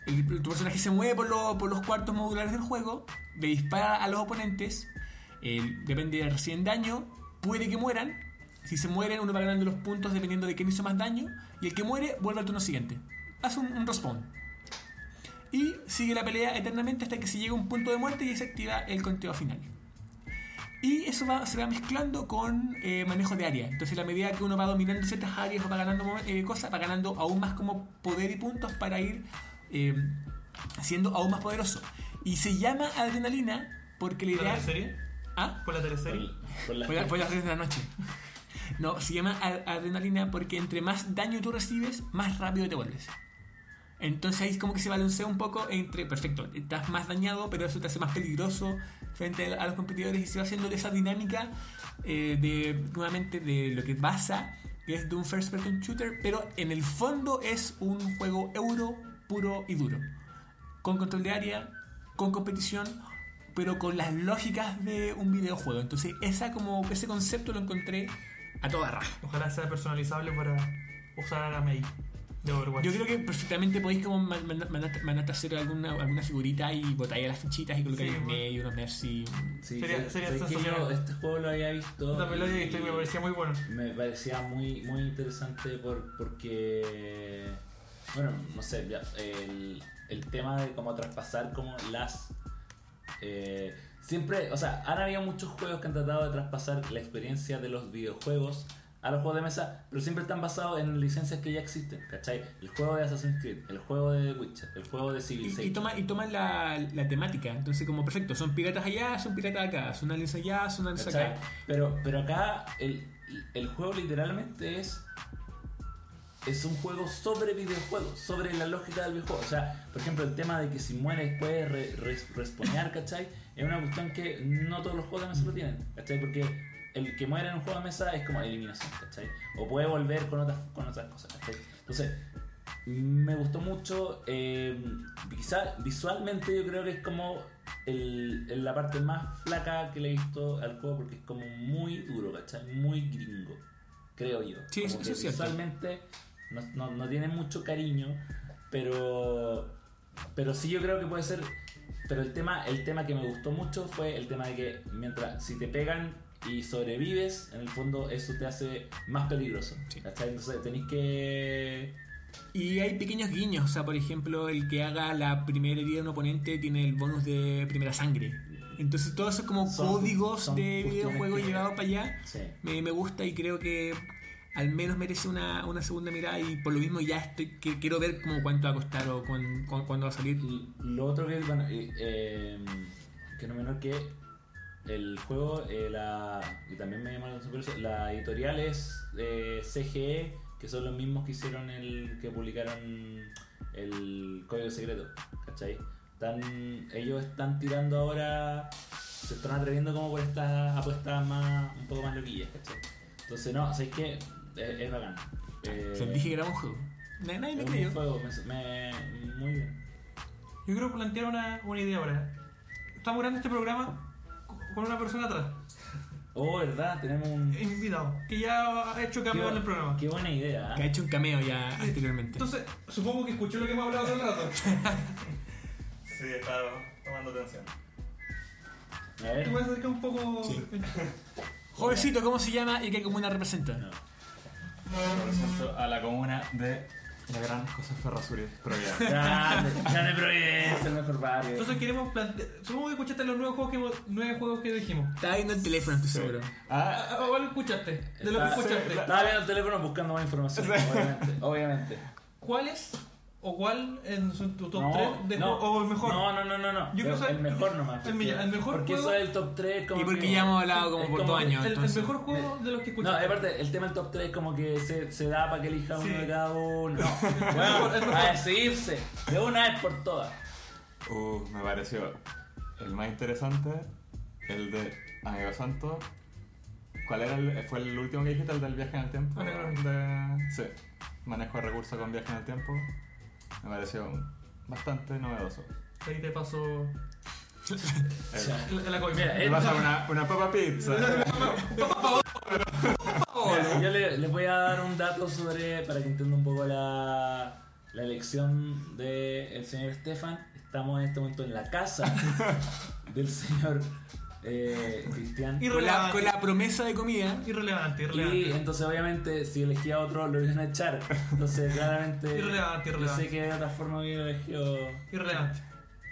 [SPEAKER 1] el- tu personaje se mueve por, lo- por los cuartos modulares del juego, le dispara a los oponentes, eh, depende de recién daño, puede que mueran. Si se mueren, uno va ganando los puntos dependiendo de quién hizo más daño, y el que muere vuelve al turno siguiente. Hace un, un respawn. Y sigue la pelea eternamente hasta que se llega a un punto de muerte y se activa el conteo final. Y eso va- se va mezclando con eh, manejo de área. Entonces, a la medida que uno va dominando ciertas áreas o va ganando eh, cosas, va ganando aún más como poder y puntos para ir eh, siendo aún más poderoso. Y se llama adrenalina porque la
[SPEAKER 3] ¿Por la
[SPEAKER 1] idea.
[SPEAKER 3] teleserie?
[SPEAKER 1] ¿Ah?
[SPEAKER 3] ¿Por la teleserie?
[SPEAKER 2] Por, por la-
[SPEAKER 1] Fue, la- las 3 de la noche. No, se llama adrenalina porque entre más daño tú recibes, más rápido te vuelves. Entonces ahí como que se balancea un poco entre, perfecto, estás más dañado, pero eso te hace más peligroso frente a los competidores y se va haciendo esa dinámica eh, de, nuevamente, de lo que pasa, que es de un first person shooter, pero en el fondo es un juego euro puro y duro. Con control de área, con competición, pero con las lógicas de un videojuego. Entonces esa como ese concepto lo encontré a toda raja.
[SPEAKER 3] Ojalá sea personalizable para usar a Mei de Overwatch.
[SPEAKER 1] Yo creo que perfectamente podéis como man- man- mandarte, mandarte a hacer alguna, alguna figurita y botáis las fichitas y colocáis
[SPEAKER 3] Sí,
[SPEAKER 1] en
[SPEAKER 3] bueno.
[SPEAKER 1] medio unos merci.
[SPEAKER 2] Sí,
[SPEAKER 3] Sería-
[SPEAKER 2] yo este juego lo había visto.
[SPEAKER 3] También lo había
[SPEAKER 2] y-
[SPEAKER 3] visto y me parecía muy bueno.
[SPEAKER 2] Me parecía muy, muy interesante por, porque, bueno, no sé, ya, el, el tema de cómo traspasar como las... eh, siempre, o sea, han habido muchos juegos que han tratado de traspasar la experiencia de los videojuegos a los juegos de mesa, pero siempre están basados en licencias que ya existen, ¿cachai? El juego de Assassin's Creed, el juego de Witcher, el juego de Civilization.
[SPEAKER 1] y, toma, y toman la, la temática. Entonces, como perfecto, son piratas allá, son piratas acá, son aliens allá, son aliens acá.
[SPEAKER 2] Pero, pero acá el, el juego literalmente es es un juego sobre videojuegos, sobre la lógica del videojuego. O sea, por ejemplo, el tema de que si mueres puedes re, respawnear, ¿cachai? Es una cuestión que no todos los juegos de mesa lo tienen, ¿cachai? Porque el que muere en un juego de mesa es como eliminación, ¿cachai? O puede volver con otras, con otras cosas, ¿cachai? Entonces, me gustó mucho. eh, quizá visualmente yo creo que es como el- el- la parte más flaca que le he visto al juego porque es como muy duro, ¿cachai? Muy gringo, creo yo.
[SPEAKER 1] Sí,
[SPEAKER 2] Como
[SPEAKER 1] eso- es cierto.
[SPEAKER 2] Visualmente no, no, no tiene mucho cariño, pero, pero sí yo creo que puede ser... Pero el tema, el tema que me gustó mucho fue el tema de que mientras si te pegan y sobrevives, en el fondo eso te hace más peligroso. Entonces tenéis que
[SPEAKER 1] Y hay pequeños guiños. O sea, por ejemplo, el que haga la primera herida de un oponente tiene el bonus de primera sangre. Entonces, todo eso es como
[SPEAKER 2] Son-
[SPEAKER 1] códigos
[SPEAKER 2] son
[SPEAKER 1] de
[SPEAKER 2] que-
[SPEAKER 1] llevados para allá.
[SPEAKER 2] Sí.
[SPEAKER 1] Me, me gusta y creo que al menos merece una, una segunda mirada y por lo mismo ya estoy que quiero ver como cuánto va a costar o cuán- cuán- cuándo va a salir.
[SPEAKER 2] Lo otro que, bueno, eh, eh, que no menor que el juego, eh, la, y también me llama la editorial es eh, CGE, que son los mismos que hicieron el, que publicaron el código secreto, ¿cachai? Están, ellos están tirando ahora, se están atreviendo como por estas apuestas más, un poco más loquillas, ¿cachai? Entonces, no, ¿sabes qué? Es, es bacán. Eh,
[SPEAKER 1] O sea, dije que era un juego. Nadie, nadie me
[SPEAKER 2] Es un juego, me, me- muy bien.
[SPEAKER 3] Yo quiero plantear una, una idea ahora. Estamos grabando este programa con una persona atrás,
[SPEAKER 2] Oh, verdad, tenemos un.
[SPEAKER 3] invitado, que ya ha hecho cambios en el programa.
[SPEAKER 2] Qué buena idea.
[SPEAKER 1] Que ha
[SPEAKER 2] ¿eh?
[SPEAKER 1] hecho un cameo ya anteriormente.
[SPEAKER 3] Entonces, supongo que escuchó lo que hemos hablado todo el rato. [LAUGHS]
[SPEAKER 4] Sí, estaba tomando atención.
[SPEAKER 2] A
[SPEAKER 3] Te
[SPEAKER 2] ver.
[SPEAKER 3] puedes acercar un poco.
[SPEAKER 1] Sí. Jovencito, ¿cómo se llama y qué comuna representa?
[SPEAKER 2] No.
[SPEAKER 4] Represento a la comuna de la gran José Ferrazuri, Providencia. [LAUGHS]
[SPEAKER 2] Grande, grande Providencia, el mejor barrio.
[SPEAKER 3] Entonces queremos plantear. Supongo que escuchaste los nuevos juegos que, hemos- nueve juegos que dijimos.
[SPEAKER 1] Estaba viendo el teléfono, estoy seguro.
[SPEAKER 4] Ah,
[SPEAKER 3] Ah, ¿Cuál escuchaste? De lo que escuchaste.
[SPEAKER 2] Estaba viendo el teléfono buscando más información, obviamente. obviamente.
[SPEAKER 3] ¿Cuáles o cuál en su- tu top
[SPEAKER 2] No,
[SPEAKER 3] 3 de
[SPEAKER 2] no.
[SPEAKER 3] o el mejor?
[SPEAKER 2] No, no, no, no. no.
[SPEAKER 3] Yo creo que-
[SPEAKER 2] el mejor nomás.
[SPEAKER 3] el el mejor
[SPEAKER 2] Porque
[SPEAKER 3] juego-
[SPEAKER 2] eso es el top 3. Como
[SPEAKER 1] Y porque
[SPEAKER 2] que-
[SPEAKER 1] ya hemos hablado como por dos años.
[SPEAKER 3] el, el mejor juego de los que
[SPEAKER 2] No,
[SPEAKER 3] escuchaste.
[SPEAKER 2] aparte, el tema del top 3 como que se, se da para que elija
[SPEAKER 3] Sí.
[SPEAKER 2] uno de cada uno. [LAUGHS] No, bueno, a decidirse de una vez por todas.
[SPEAKER 4] uh, me pareció el más interesante, el de Amigo Santo. ¿Cuál era el, fue el último que dijiste? El del viaje en el tiempo. De, sí, manejo de recursos con viaje en el tiempo. Me pareció bastante novedoso.
[SPEAKER 3] Ahí te paso la, la coima.
[SPEAKER 2] Mira,
[SPEAKER 4] Me
[SPEAKER 2] el-
[SPEAKER 4] pasa una, una papa pizza. [LAUGHS]
[SPEAKER 2] Mira, yo le- les voy a dar un dato sobre, para que entiendan un poco la, la elección del señor Estefan. Estamos en este momento en la casa [LAUGHS] del señor eh, Cristian.
[SPEAKER 3] Y
[SPEAKER 1] Con la, con la promesa de comida.
[SPEAKER 3] Irrelevante,
[SPEAKER 2] Y
[SPEAKER 3] irrelevante.
[SPEAKER 2] entonces obviamente si elegía otro lo iban a echar. Entonces claramente
[SPEAKER 3] Irrelevante,
[SPEAKER 2] yo
[SPEAKER 3] irrelevante.
[SPEAKER 2] sé que de otra forma hubiera elegido...
[SPEAKER 3] Irrelevante.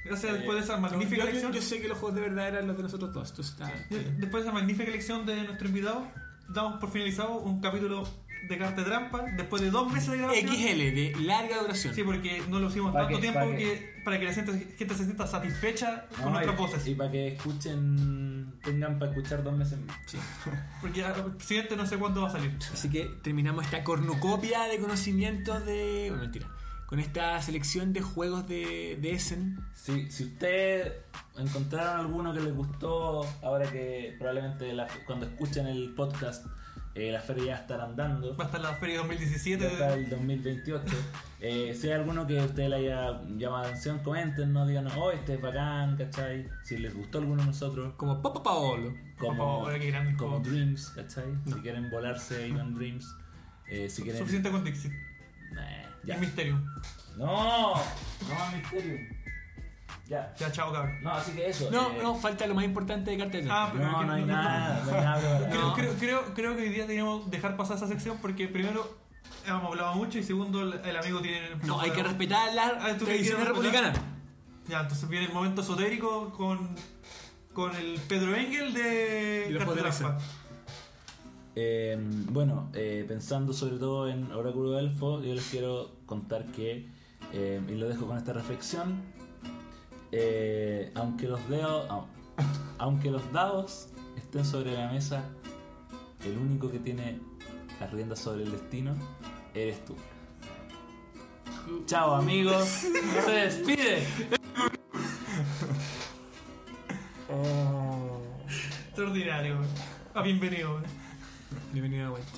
[SPEAKER 3] Gracias
[SPEAKER 2] Eh,
[SPEAKER 3] después de esa magnífica
[SPEAKER 1] yo, yo-
[SPEAKER 3] elección.
[SPEAKER 1] yo sé que los juegos de verdad eran los de nosotros dos. Entonces está.
[SPEAKER 3] Después de esa magnífica elección de nuestro invitado, damos por finalizado un capítulo de carta de trampa después de dos meses de grabación.
[SPEAKER 1] XL, de larga duración.
[SPEAKER 3] Sí, porque no lo hicimos
[SPEAKER 2] ¿Para
[SPEAKER 3] tanto tiempo
[SPEAKER 2] ¿Para
[SPEAKER 3] que, para que la gente, gente se sienta satisfecha con nuestras
[SPEAKER 2] y,
[SPEAKER 3] voces.
[SPEAKER 2] y para que escuchen, tengan para escuchar dos meses más.
[SPEAKER 1] Sí. [LAUGHS]
[SPEAKER 3] Porque ah, el siguiente no sé cuándo va a salir.
[SPEAKER 1] Así que terminamos esta cornucopia de conocimientos de. bueno, mentira. Con esta selección de juegos de, de Essen.
[SPEAKER 2] Si, si ustedes encontraron alguno que les gustó, ahora que probablemente la- cuando escuchen el podcast, eh, la feria ya estará andando.
[SPEAKER 3] Va a estar la feria
[SPEAKER 2] Ya
[SPEAKER 3] 2017.
[SPEAKER 2] está el 2028. Eh, si hay alguno que a ustedes le haya llamado la atención, comenten, no digan, oh, este es bacán, ¿cachai? Si les gustó alguno de nosotros,
[SPEAKER 1] Como Papa Paolo.
[SPEAKER 2] como,
[SPEAKER 3] Paolo, qué grande
[SPEAKER 2] como
[SPEAKER 3] juego.
[SPEAKER 2] Dreams, ¿cachai? Si quieren volarse, iban Dreams. Eh, si quieren.
[SPEAKER 3] Suficiente con Dixie.
[SPEAKER 2] Nah, ya.
[SPEAKER 3] Mysterium.
[SPEAKER 2] No, no misterio. Ya.
[SPEAKER 3] Ya, chao, cabrón.
[SPEAKER 2] No, así que eso.
[SPEAKER 1] No,
[SPEAKER 2] eh,
[SPEAKER 1] no, falta lo más importante de carta de
[SPEAKER 3] Ah, pero
[SPEAKER 2] No,
[SPEAKER 3] que-
[SPEAKER 2] no hay nada, no hay nada.
[SPEAKER 3] Creo,
[SPEAKER 1] No.
[SPEAKER 3] creo, creo, creo que hoy día deberíamos dejar pasar esa sección porque primero hemos hablado mucho y segundo el, el amigo tiene...
[SPEAKER 1] No, hay que respetar las
[SPEAKER 3] Ah, ¿tú qué
[SPEAKER 1] tradiciones
[SPEAKER 3] quieres
[SPEAKER 1] republicanas.
[SPEAKER 3] Ya, entonces viene el momento esotérico con, con el Pedro Engel de.
[SPEAKER 2] Eh, bueno, eh, pensando sobre todo en Oráculo de Elfo, yo les quiero contar que, eh, y lo dejo con esta reflexión, eh, aunque los dedos, au- aunque los dados estén sobre la mesa, el único que tiene las riendas sobre el destino eres tú. Chao amigos, se despide.
[SPEAKER 3] Extraordinario. Ah, bienvenido.
[SPEAKER 1] Bienvenido de vuelta.